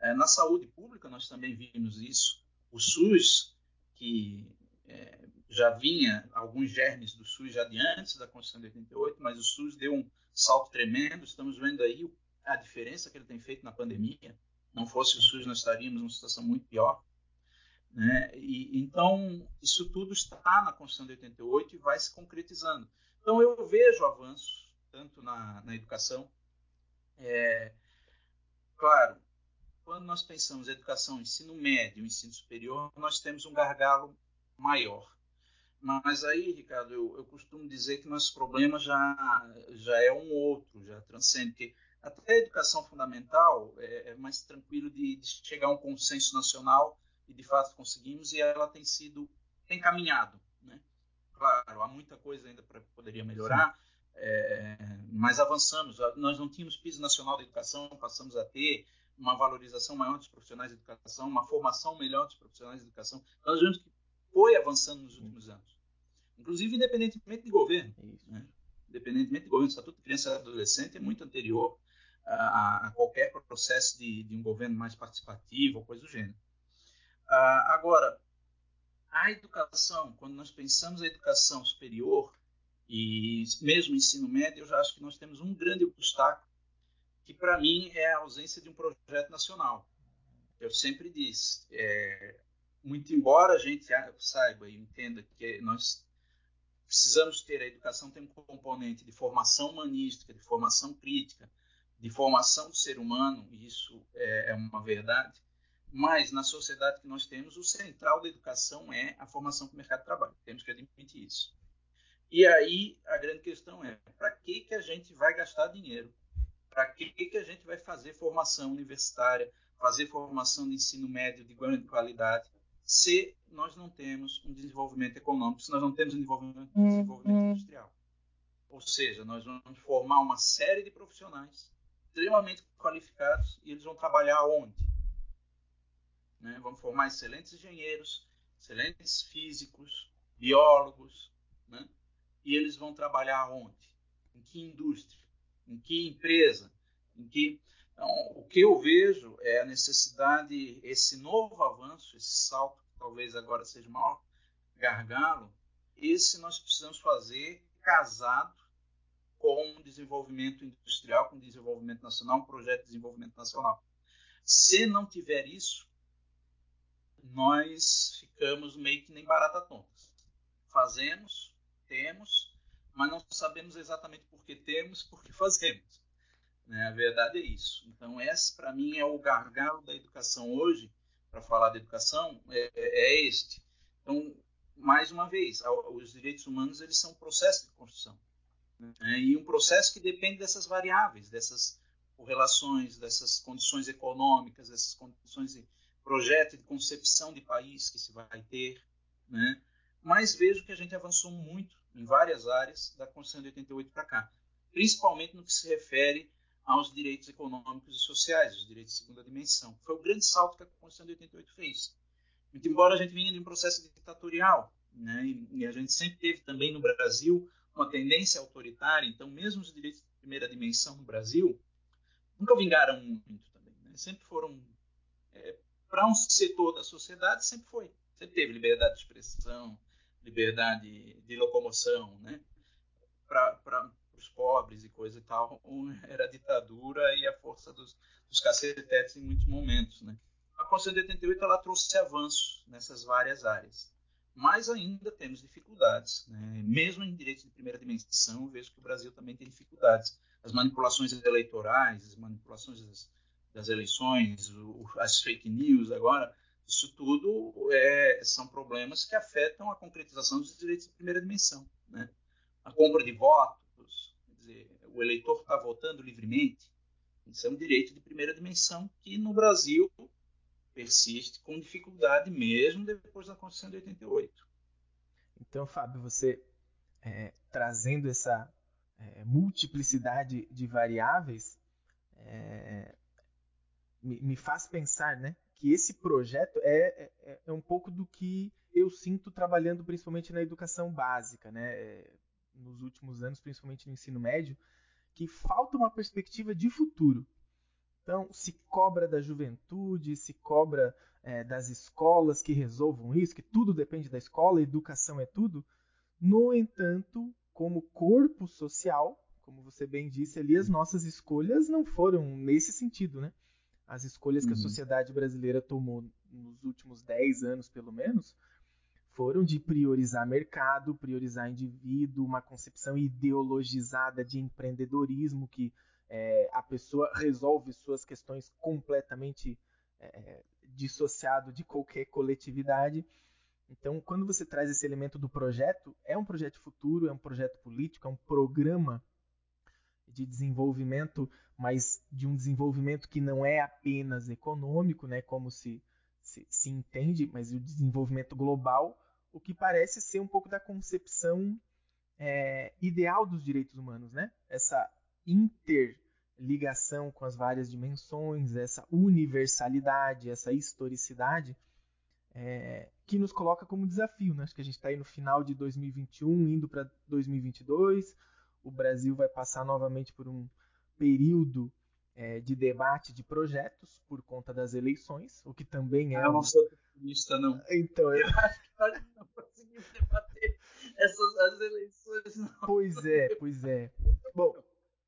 É, na saúde pública, nós também vimos isso. O SUS, que é, já vinha alguns germes do SUS já de antes da Constituição de 88, mas o SUS deu um salto tremendo. Estamos vendo aí a diferença que ele tem feito na pandemia. Não fosse o SUS, nós estaríamos numa situação muito pior. Né? E, então, isso tudo está na Constituição de 88 e vai se concretizando. Então, eu vejo avanços, tanto na, na educação. É, claro, quando nós pensamos em educação, ensino médio, ensino superior, nós temos um gargalo maior. Mas aí, Ricardo, eu, eu costumo dizer que nosso problema já, já é um outro, já transcende, porque até a educação fundamental é, é mais tranquilo de, de, chegar a um consenso nacional e de fato conseguimos e ela tem sido tem caminhado, né? Claro, há muita coisa ainda para poderia melhorar, é, mas avançamos. Nós não tínhamos piso nacional da educação, passamos a ter uma valorização maior dos profissionais de educação, uma formação melhor dos profissionais de educação. Nós vemos que foi avançando nos últimos anos. Inclusive, independentemente de governo. Né? Independentemente de governo, o Estatuto de Criança e Adolescente é muito anterior a, a qualquer processo de, de, um governo mais participativo ou coisa do gênero. Uh, agora, a educação, quando nós pensamos a educação superior e mesmo ensino médio, eu já acho que nós temos um grande obstáculo que para mim é a ausência de um projeto nacional. Eu sempre disse, é, muito embora a gente saiba e entenda que nós precisamos ter a educação tem um componente de formação humanística, de formação crítica, de formação do ser humano, isso é, é uma verdade. Mas na sociedade que nós temos, o central da educação é a formação para o mercado de trabalho. Temos que admitir isso. E aí a grande questão é: para que que a gente vai gastar dinheiro para que, que a gente vai fazer formação universitária, fazer formação de ensino médio de grande qualidade, se nós não temos um desenvolvimento econômico, se nós não temos um desenvolvimento, um desenvolvimento uhum. industrial. Ou seja, nós vamos formar uma série de profissionais extremamente qualificados e eles vão trabalhar onde? Né? Vamos formar excelentes engenheiros, excelentes físicos, biólogos, né? e eles vão trabalhar onde? Em que indústria? em que empresa, em que então, o que eu vejo é a necessidade, esse novo avanço, esse salto, que talvez agora seja o maior gargalo, esse nós precisamos fazer casado com desenvolvimento industrial, com desenvolvimento nacional, um projeto de desenvolvimento nacional. Se não tiver isso, nós ficamos meio que nem barata tontas. Fazemos, temos, mas não sabemos exatamente por que temos, por que fazemos. Né? A verdade é isso. Então, esse, para mim, é o gargalo da educação hoje, para falar de educação, é, é, este. Então, mais uma vez, os direitos humanos eles são um processo de construção. Né? E um processo que depende dessas variáveis, dessas correlações, dessas condições econômicas, dessas condições de projeto de concepção de país que se vai ter. Né? Mas vejo que a gente avançou muito em várias áreas da Constituição de 88 para cá, principalmente no que se refere aos direitos econômicos e sociais, os direitos de segunda dimensão. Foi o grande salto que a Constituição de 88 fez. Muito embora a gente vinha de um processo ditatorial, né, e a gente sempre teve também no Brasil uma tendência autoritária, então mesmo os direitos de primeira dimensão no Brasil nunca vingaram muito também, né? sempre foram é, para um setor da sociedade sempre foi, sempre teve liberdade de expressão, liberdade de locomoção, né? Para pobres e coisa e tal, era a ditadura e a força dos, dos cacetetes em muitos momentos, né? A Constituição de 88 ela trouxe avanços nessas várias áreas, mas ainda temos dificuldades, né? mesmo em direitos de primeira dimensão, vejo que o Brasil também tem dificuldades. As manipulações eleitorais, as manipulações das, das eleições, o, as fake news agora, isso tudo é, são problemas que afetam a concretização dos direitos de primeira dimensão. Né? A compra de votos, dizer, o eleitor está votando livremente, isso é um direito de primeira dimensão que no Brasil persiste com dificuldade mesmo depois da Constituição de 88. Então, Fábio, você é, trazendo essa é, multiplicidade de variáveis é, me, me, faz pensar, né, que esse projeto é, é, é, um pouco do que eu sinto trabalhando principalmente na educação básica, né? Nos últimos anos, principalmente no ensino médio, que falta uma perspectiva de futuro. Então, se cobra da juventude, se cobra é, das escolas que resolvam isso, que tudo depende da escola, educação é tudo. No entanto, como corpo social, como você bem disse ali, as nossas escolhas não foram nesse sentido, né? as escolhas que a uhum. sociedade brasileira tomou nos últimos 10 anos, pelo menos, foram de priorizar mercado, priorizar indivíduo, uma concepção ideologizada de empreendedorismo, que é, a pessoa resolve suas questões completamente é, dissociado de qualquer coletividade. Então, quando você traz esse elemento do projeto, é um projeto futuro, é um projeto político, é um programa de desenvolvimento, mas de um desenvolvimento que não é apenas econômico, né, como se, se, se entende, mas o desenvolvimento global, o que parece ser um pouco da concepção é, ideal dos direitos humanos, né? Essa interligação com as várias dimensões, essa universalidade, essa historicidade, é, que nos coloca como desafio. Né? Acho que a gente está aí no final de 2021, indo para 2022 o Brasil vai passar novamente por um período é, de debate de projetos por conta das eleições, o que também é. Eu não sou otimista, não. Então, eu... eu acho que nós não conseguimos debater essas as eleições, não. Pois é, pois é. Bom,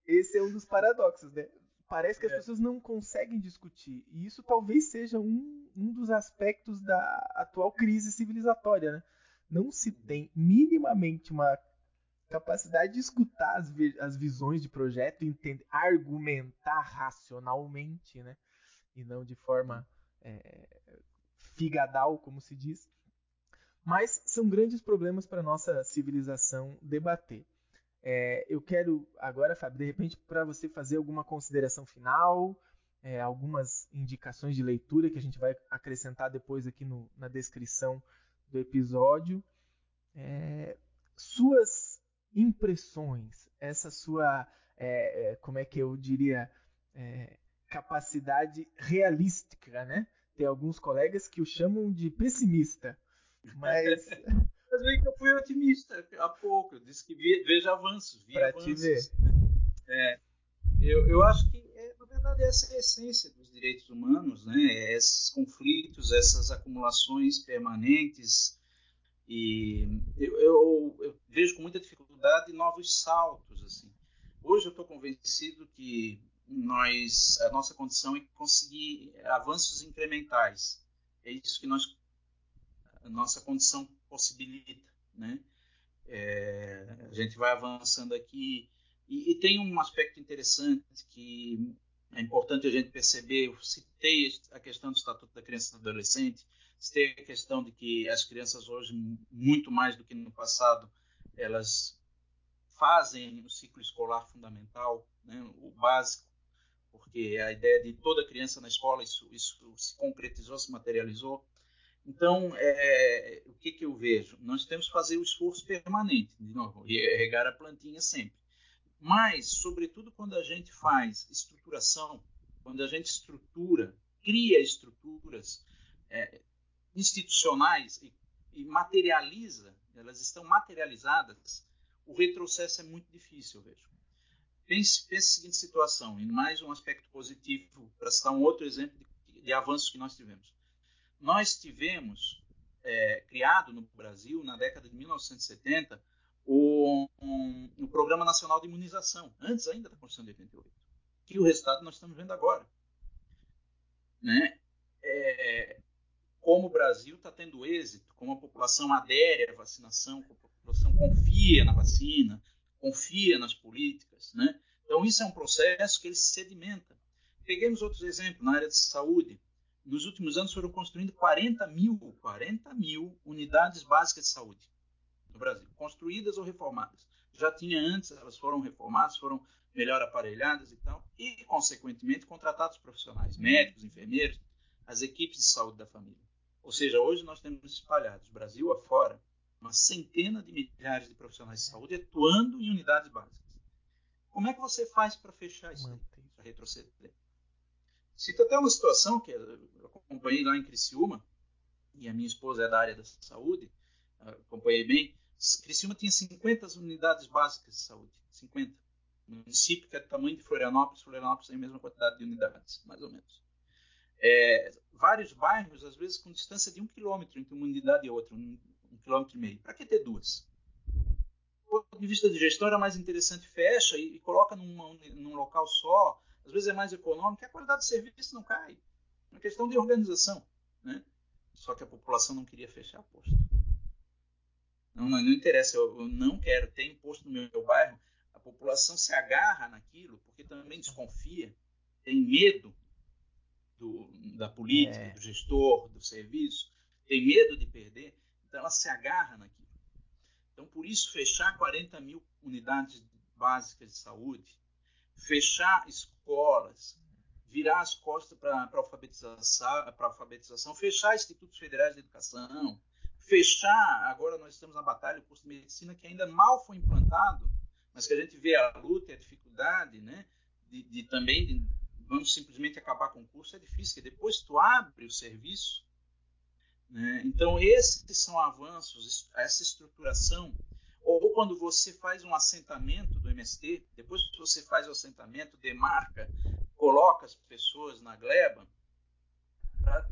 esse é um dos paradoxos, né? Parece que as é. pessoas não conseguem discutir. E isso talvez seja um, um dos aspectos da atual crise civilizatória, né? Não se tem minimamente uma capacidade de escutar as, as visões de projeto, entender, argumentar racionalmente, né? E não de forma é, figadal, como se diz. Mas são grandes problemas para nossa civilização debater. É, eu quero agora, Fábio, de repente, para você fazer alguma consideração final, é, algumas indicações de leitura que a gente vai acrescentar depois aqui no, na descrição do episódio. É, suas impressões, essa sua, é, é, como é que eu diria, é, capacidade realística, né? Tem alguns colegas que o chamam de pessimista, mas... Mas bem que eu fui otimista há pouco, eu disse que veja avanços, vi pra avanços. Te ver. É, eu, eu acho que, é, na verdade, essa é a essência dos direitos humanos, né? Esses conflitos, essas acumulações permanentes, e eu, eu, eu, vejo com muita dificuldade novos saltos, assim. Hoje eu estou convencido que nós, a nossa condição é conseguir avanços incrementais. É isso que nós, a nossa condição possibilita, né? É, a gente vai avançando aqui e, e, tem um aspecto interessante que é importante a gente perceber. Eu citei a questão do Estatuto da Criança e do Adolescente, citei a questão de que as crianças hoje, muito mais do que no passado, elas fazem o ciclo escolar fundamental, né, o básico, porque a ideia de toda criança na escola, isso, isso se concretizou, se materializou. Então, é, o que, que eu vejo? Nós temos que fazer o esforço permanente, de novo, regar a plantinha sempre. Mas, sobretudo quando a gente faz estruturação, quando a gente estrutura, cria estruturas é, institucionais e, e materializa, elas estão materializadas, o retrocesso é muito difícil, vejo. Pense, pense a seguinte situação, e mais um aspecto positivo, para citar um outro exemplo de, de avanços que nós tivemos. Nós tivemos, é, criado no Brasil, na década de 1970, o, um, o Programa Nacional de Imunização, antes ainda da Constituição de 88, que o resultado nós estamos vendo agora. Né? É, como o Brasil está tendo êxito, como a população adere à vacinação, como a população confia na vacina, confia nas políticas, né? Então isso é um processo que ele se sedimenta. Peguemos outros exemplos na área de saúde. Nos últimos anos foram construindo 40 mil, 40 mil unidades básicas de saúde no Brasil, construídas ou reformadas. Já tinha antes, elas foram reformadas, foram melhor aparelhadas e tal, e consequentemente contratados profissionais, médicos, enfermeiros, as equipes de saúde da família. Ou seja, hoje nós temos espalhados, Brasil afora, uma centena de milhares de profissionais de saúde atuando em unidades básicas. Como é que você faz para fechar isso, para retroceder? Cito até uma situação que eu acompanhei lá em Criciúma, e a minha esposa é da área da saúde, acompanhei bem. Criciúma tinha 50 unidades básicas de saúde, 50. O município que é do tamanho de Florianópolis, Florianópolis tem a mesma quantidade de unidades, mais ou menos. É, vários bairros, às vezes, com distância de um quilômetro entre uma unidade e outra, um, um quilômetro e meio. Para que ter duas? Do ponto de vista de gestão, era mais interessante fecha e, e coloca numa, num local só. Às vezes é mais econômico, a qualidade do serviço não cai. É uma questão de organização. Né? Só que a população não queria fechar posto. Não, não, interessa, eu, eu, não quero ter imposto no meu, meu bairro. A população se agarra naquilo porque também desconfia, tem medo do, da política, é. do gestor, do serviço, tem medo de perder, então ela se agarra naquilo. Então, por isso, fechar 40 mil unidades básicas de saúde, fechar escolas, virar as costas para alfabetização, alfabetização, fechar institutos federais de educação, fechar, agora nós estamos na batalha, o curso de medicina que ainda mal foi implantado, mas que a gente vê a luta e a dificuldade, né, de, de também de, vamos simplesmente acabar com o curso, é difícil, porque depois tu abre o serviço. Né? Então, esses são avanços, essa estruturação. Ou quando você faz um assentamento do MST, depois que você faz o assentamento, demarca, coloca as pessoas na gleba,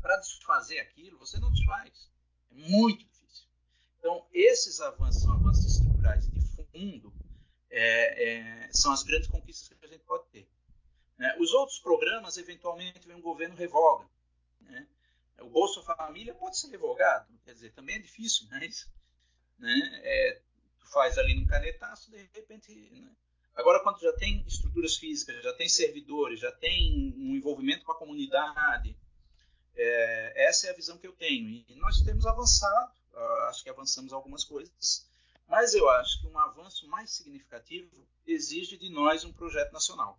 para desfazer aquilo, você não desfaz. É muito difícil. Então, esses avanços são avanços estruturais de fundo, é, é, são as grandes conquistas que a gente pode ter. Né? Os outros programas, eventualmente, vem um governo revoga. Né? O Bolsa Família pode ser revogado, quer dizer, também é difícil, mas né? É, tu faz ali no canetaço, de repente. Né? Agora, quando já tem estruturas físicas, já tem servidores, já tem um envolvimento com a comunidade, é, essa é a visão que eu tenho. E nós temos avançado, acho que avançamos algumas coisas, mas eu acho que um avanço mais significativo exige de nós um projeto nacional.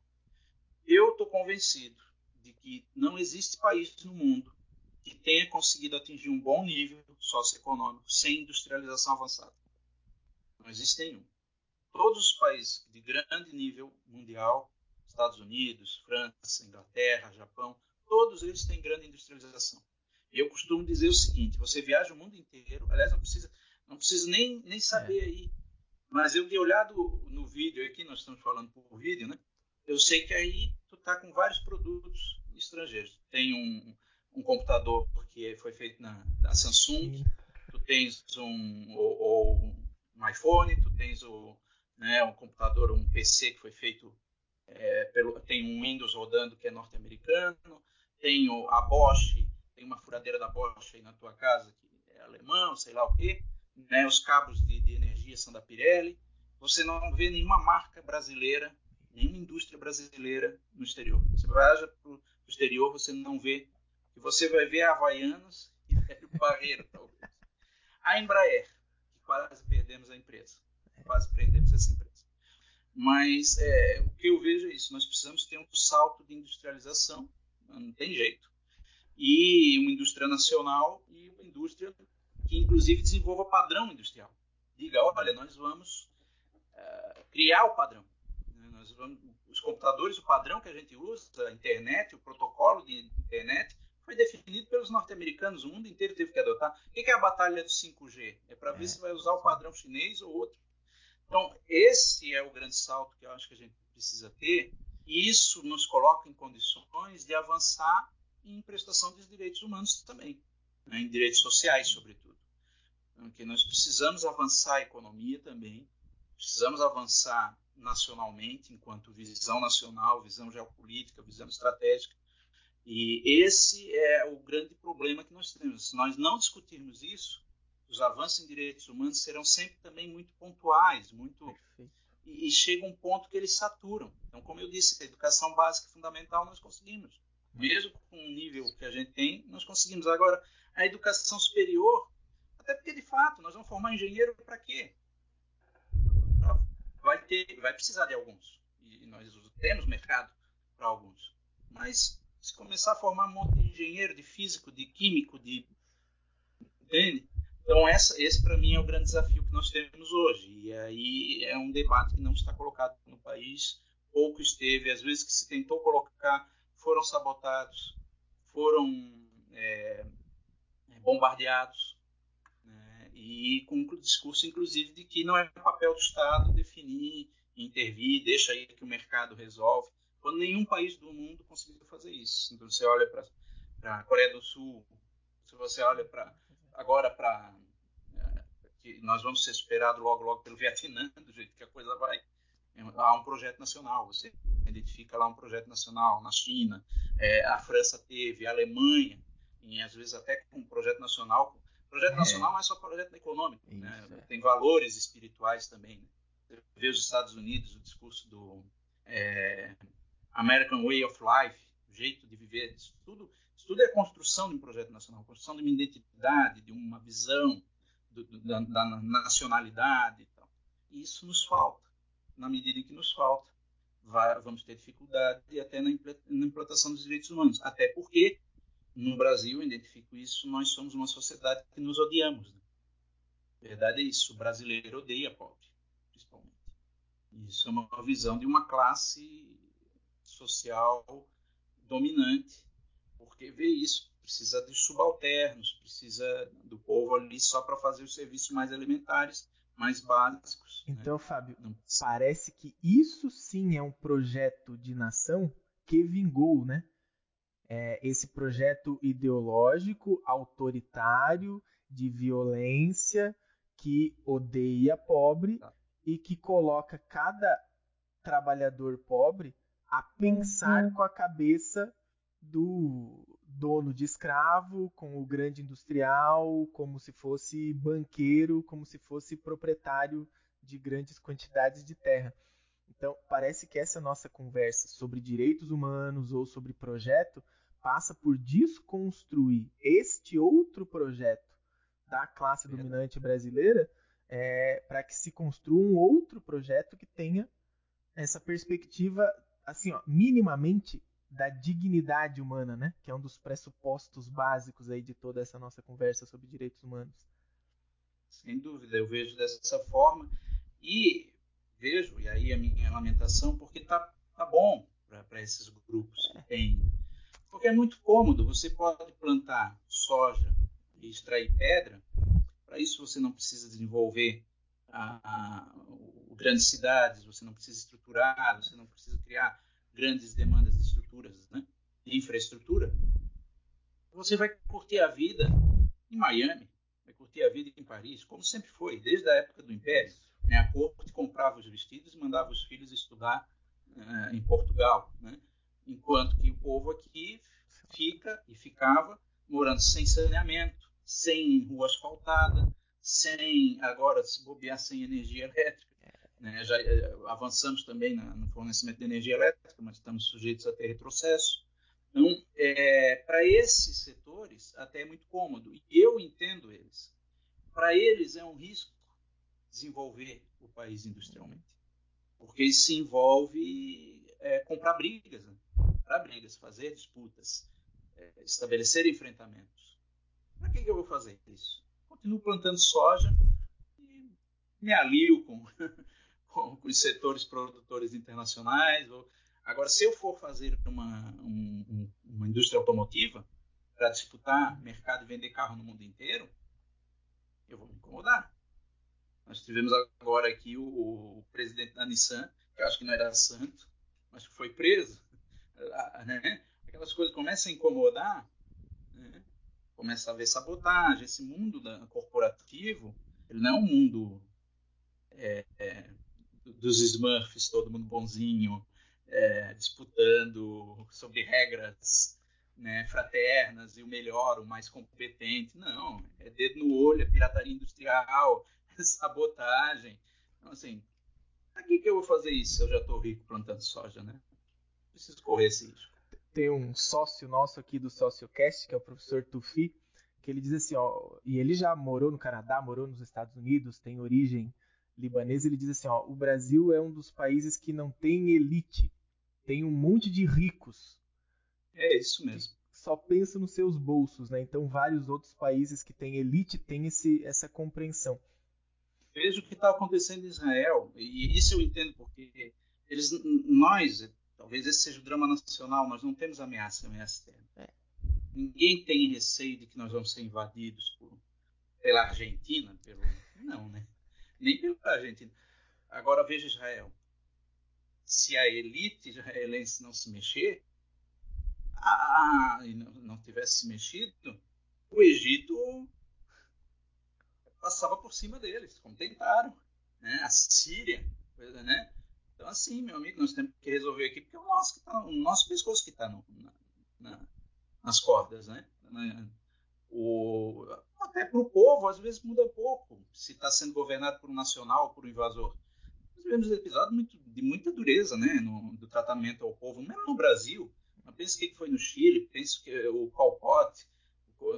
Eu estou convencido de que não existe país no mundo que tenha conseguido atingir um bom nível socioeconômico sem industrialização avançada. Não existe nenhum. Todos os países de grande nível mundial, Estados Unidos, França, Inglaterra, Japão, todos eles têm grande industrialização. E eu costumo dizer o seguinte: você viaja o mundo inteiro, aliás, não precisa, não precisa nem, nem saber é. aí. Mas eu dei olhado no vídeo aqui, nós estamos falando por vídeo, né? Eu sei que aí tu tá com vários produtos estrangeiros. Tem um, um computador que foi feito na, na Samsung, tu tens um, ou, ou um iPhone, tu tens o, né, um computador, um PC que foi feito é, pelo, tem um Windows rodando que é norte-americano, tem a Bosch, tem uma furadeira da Bosch aí na tua casa que é alemão, sei lá o quê, né, os cabos de, de energia são da Pirelli. Você não vê nenhuma marca brasileira, nenhuma indústria brasileira no exterior. Você viaja para o exterior, você não vê. E você vai ver a Havaianas e Velho Barreiro, talvez. A Embraer, que quase perdemos a empresa. Quase perdemos essa empresa. Mas é, o que eu vejo é isso: nós precisamos ter um salto de industrialização, não tem jeito. E uma indústria nacional e uma indústria que, inclusive, desenvolva padrão industrial. Diga: olha, nós vamos uh, criar o padrão. Vamos, os computadores, o padrão que a gente usa, a internet, o protocolo de internet, foi definido pelos norte-americanos. O mundo inteiro teve que adotar. O que é a batalha do 5G? É para ver é. se vai usar o padrão chinês ou outro. Então, esse é o grande salto que eu acho que a gente precisa ter, e isso nos coloca em condições de avançar em prestação dos direitos humanos também, né, em direitos sociais, sobretudo. Porque nós precisamos avançar a economia também, precisamos avançar nacionalmente, enquanto visão nacional, visão geopolítica, visão estratégica. E esse é o grande problema que nós temos. Se nós não discutirmos isso, os avanços em direitos humanos serão sempre também muito pontuais, muito e, e, chega um ponto que eles saturam. Então, como eu disse, a educação básica fundamental nós conseguimos, mesmo com o nível que a gente tem, nós conseguimos. Agora, a educação superior, até porque de fato nós vamos formar engenheiro para quê? Vai ter, vai precisar de alguns e nós temos mercado para alguns, mas se começar a formar um monte de engenheiro, de físico, de químico, de entende? Então, essa, esse para mim é o grande desafio que nós temos hoje. E aí é um debate que não está colocado no país, pouco esteve. Às vezes que se tentou colocar, foram sabotados, foram é, bombardeados. E com o discurso, inclusive, de que não é papel do Estado definir, intervir, deixa aí que o mercado resolve. Quando nenhum país do mundo conseguiu fazer isso. Então, você olha para a Coreia do Sul, se você olha para agora para é, que nós vamos ser superados logo logo pelo Vietnã, do jeito que a coisa vai. Há um projeto nacional, você identifica lá um projeto nacional na China, é, a França teve, a Alemanha, e às vezes até com um projeto nacional. Projeto é. nacional não é só projeto econômico, né? Isso, né? tem valores espirituais também. Né? Você vê os Estados Unidos, o discurso do é, American Way of Life, o jeito de viver, isso tudo isso tudo é construção de um projeto nacional, construção de uma identidade, de uma visão do, do, da, da, nacionalidade. E, tal. e isso nos falta. Na medida em que nos falta, vai, vamos ter dificuldade até na, na implantação dos direitos humanos. Até porque, no Brasil, eu identifico isso, nós somos uma sociedade que nos odiamos. Né? A verdade é isso, o brasileiro odeia pobre, principalmente. Isso é uma visão de uma classe social dominante porque vê isso, precisa de subalternos, precisa do povo ali só para fazer os serviços mais elementares, mais básicos. Né? Então, né? Fábio, Não... parece que isso sim é um projeto de nação que vingou, né? É esse projeto ideológico, autoritário, de violência, que odeia pobre tá. e que coloca cada trabalhador pobre a pensar uhum. com a cabeça do dono de escravo com o grande industrial, como se fosse banqueiro, como se fosse proprietário de grandes quantidades de terra. Então, parece que essa nossa conversa sobre direitos humanos ou sobre projeto passa por desconstruir este outro projeto da classe dominante brasileira é, para que se construa um outro projeto que tenha essa perspectiva, assim, ó, minimamente da dignidade humana, né? Que é um dos pressupostos básicos aí de toda essa nossa conversa sobre direitos humanos. Sem dúvida, eu vejo dessa forma e vejo, e aí a minha lamentação, porque tá, tá bom para esses grupos que têm. Porque é muito cômodo, você pode plantar soja e extrair pedra, para isso você não precisa desenvolver a, a, o, grandes cidades, você não precisa estruturar, você não precisa criar grandes demandas de estruturas, né, de infraestrutura, você vai curtir a vida em Miami, vai curtir a vida em Paris, como sempre foi, desde a época do Império. Né? A corte comprava os vestidos e mandava os filhos estudar uh, em Portugal, né? Enquanto que o povo aqui fica e ficava morando sem saneamento, sem rua asfaltada, sem agora se bobear sem energia elétrica. Né? Já uh, avançamos também na, no fornecimento de energia elétrica, mas estamos sujeitos a ter retrocesso. Então, é, para esses setores, até é muito cômodo. E eu entendo eles. Para eles é um risco desenvolver o país industrialmente. Porque isso envolve é, comprar brigas, né? Comprar brigas, fazer disputas, é, estabelecer enfrentamentos. Para que, que eu vou fazer isso? Continuo plantando soja e me alio com, com, com os setores produtores internacionais. Ou... Agora, se eu for fazer uma, um, uma indústria automotiva para disputar mercado e vender carro no mundo inteiro, eu vou me incomodar. Nós tivemos agora aqui o, o presidente da Nissan, que eu acho que não era santo, mas que foi preso. Né? Aquelas coisas começam a incomodar, né? começa a haver sabotagem. Esse mundo da, corporativo, ele não é um mundo é, é, dos Smurfs, todo mundo bonzinho, é, disputando sobre regras né, fraternas e o melhor, o mais competente. Não, é dedo no olho, é pirataria industrial, é sabotagem. Então, assim, para que, que eu vou fazer isso se eu já estou rico plantando soja, né? Preciso correr esse risco. Tem um sócio nosso aqui do SocioCast, que é o professor Tufi, que ele diz assim, ó, e ele já morou no Canadá, morou nos Estados Unidos, tem origem libanesa, ele diz assim, ó, o Brasil é um dos países que não tem elite, tem um monte de ricos, é isso mesmo. Só pensa nos seus bolsos, né? Então vários outros países que têm elite têm esse, essa compreensão. Veja o que está acontecendo em Israel e isso eu entendo porque eles, nós, talvez esse seja o drama nacional, nós não temos ameaça, ameaça externa. É. Ninguém tem receio de que nós vamos ser invadidos por, pela Argentina, pelo não, né? Nem pela Argentina. Agora veja Israel. Se a elite israelense não se mexer, ah, e não, não tivesse se mexido, o Egito passava por cima deles, como tentaram. Né? A Síria, né? Então, assim, meu amigo, nós temos que resolver aqui, porque é o nosso, que tá, o nosso pescoço que está na, na, nas cordas, né? O, até para o povo, às vezes muda pouco, se está sendo governado por um nacional ou por um invasor. Nós vivemos episódios muito, de muita dureza né, no, do tratamento ao povo, mesmo no Brasil. Não pense que foi no Chile, pense que o Pot,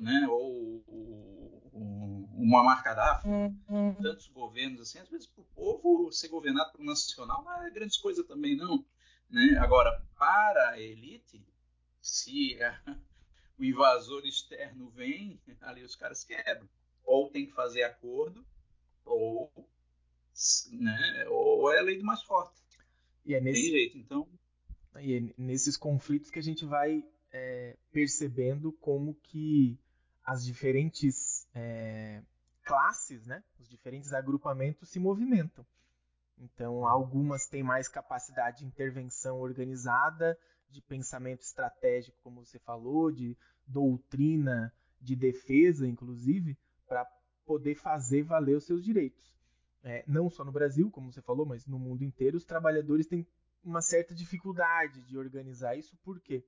né, ou o, o Muammar Gaddafi, uhum. tantos governos assim, às vezes para o povo ser governado por um nacional não é grande coisa também não. Né? Agora, para a elite, se a, o invasor externo vem, ali os caras quebram. Ou tem que fazer acordo, ou, né, ou é a lei do mais forte. E é nesse, tem jeito, então e é nesses conflitos que a gente vai é, percebendo como que as diferentes é, classes, né, os diferentes agrupamentos se movimentam. Então, algumas têm mais capacidade de intervenção organizada, de pensamento estratégico, como você falou, de doutrina, de defesa, inclusive, para poder fazer valer os seus direitos. É, não só no Brasil, como você falou, mas no mundo inteiro, os trabalhadores têm uma certa dificuldade de organizar isso, por quê?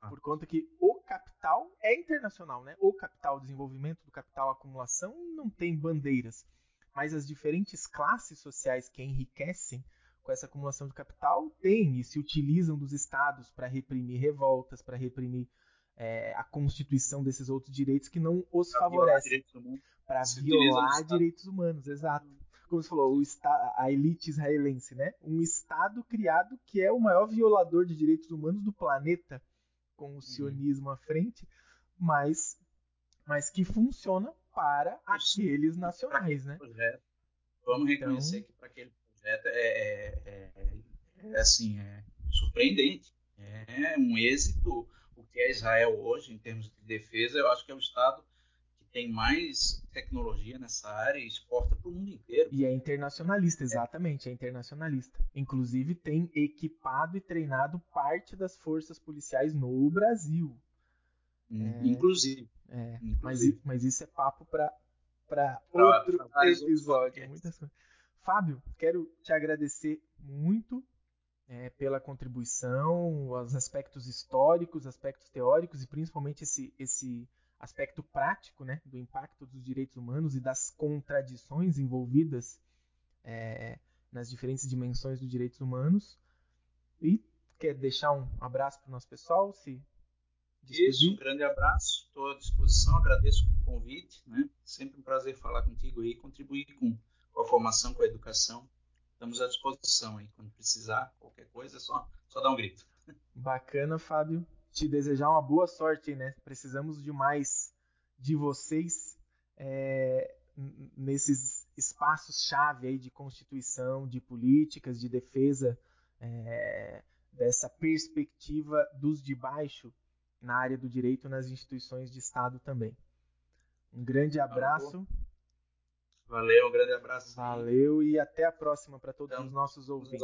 Ah. Por conta que o capital é internacional, né? O capital, desenvolvimento do capital, acumulação não tem bandeiras, mas as diferentes classes sociais que enriquecem com essa acumulação de capital têm e se utilizam dos estados para reprimir revoltas, para reprimir é, a constituição desses outros direitos que não os pra favorecem. Para violar direitos humanos, exato como você falou, a elite israelense, né? Um Estado criado que é o maior violador de direitos humanos do planeta, com o uhum. sionismo à frente, mas, mas que funciona para aqueles nacionais, né? Projeto. Vamos então... reconhecer que para aquele projeto é, é, é, é, assim, é surpreendente. É um êxito o que é Israel hoje em termos de defesa. Eu acho que é o Estado tem mais tecnologia nessa área e exporta para o mundo inteiro. E é internacionalista, exatamente, é. é internacionalista. Inclusive tem equipado e treinado parte das forças policiais no Brasil. Hum, é, inclusive. É, inclusive. Mas, mas isso é papo para outro pra episódio. Muitas Fábio, quero te agradecer muito é, pela contribuição, os aspectos históricos, aspectos teóricos e principalmente esse, esse aspecto prático né, do impacto dos direitos humanos e das contradições envolvidas é, nas diferentes dimensões dos direitos humanos. E quer deixar um abraço para o nosso pessoal? Se despedir? Isso, um grande abraço, estou à disposição, agradeço o convite, né? sempre um prazer falar contigo e contribuir com, com a formação, com a educação. Estamos à disposição aí, quando precisar, qualquer coisa, é só, só dar um grito. Bacana, Fábio. Te desejar uma boa sorte, né? Precisamos de mais de vocês é, nesses espaços-chave aí de constituição, de políticas, de defesa é, dessa perspectiva dos de baixo na área do direito nas instituições de Estado também. Um grande abraço. Valeu, um grande abraço. Valeu e até a próxima para todos então, os nossos ouvintes.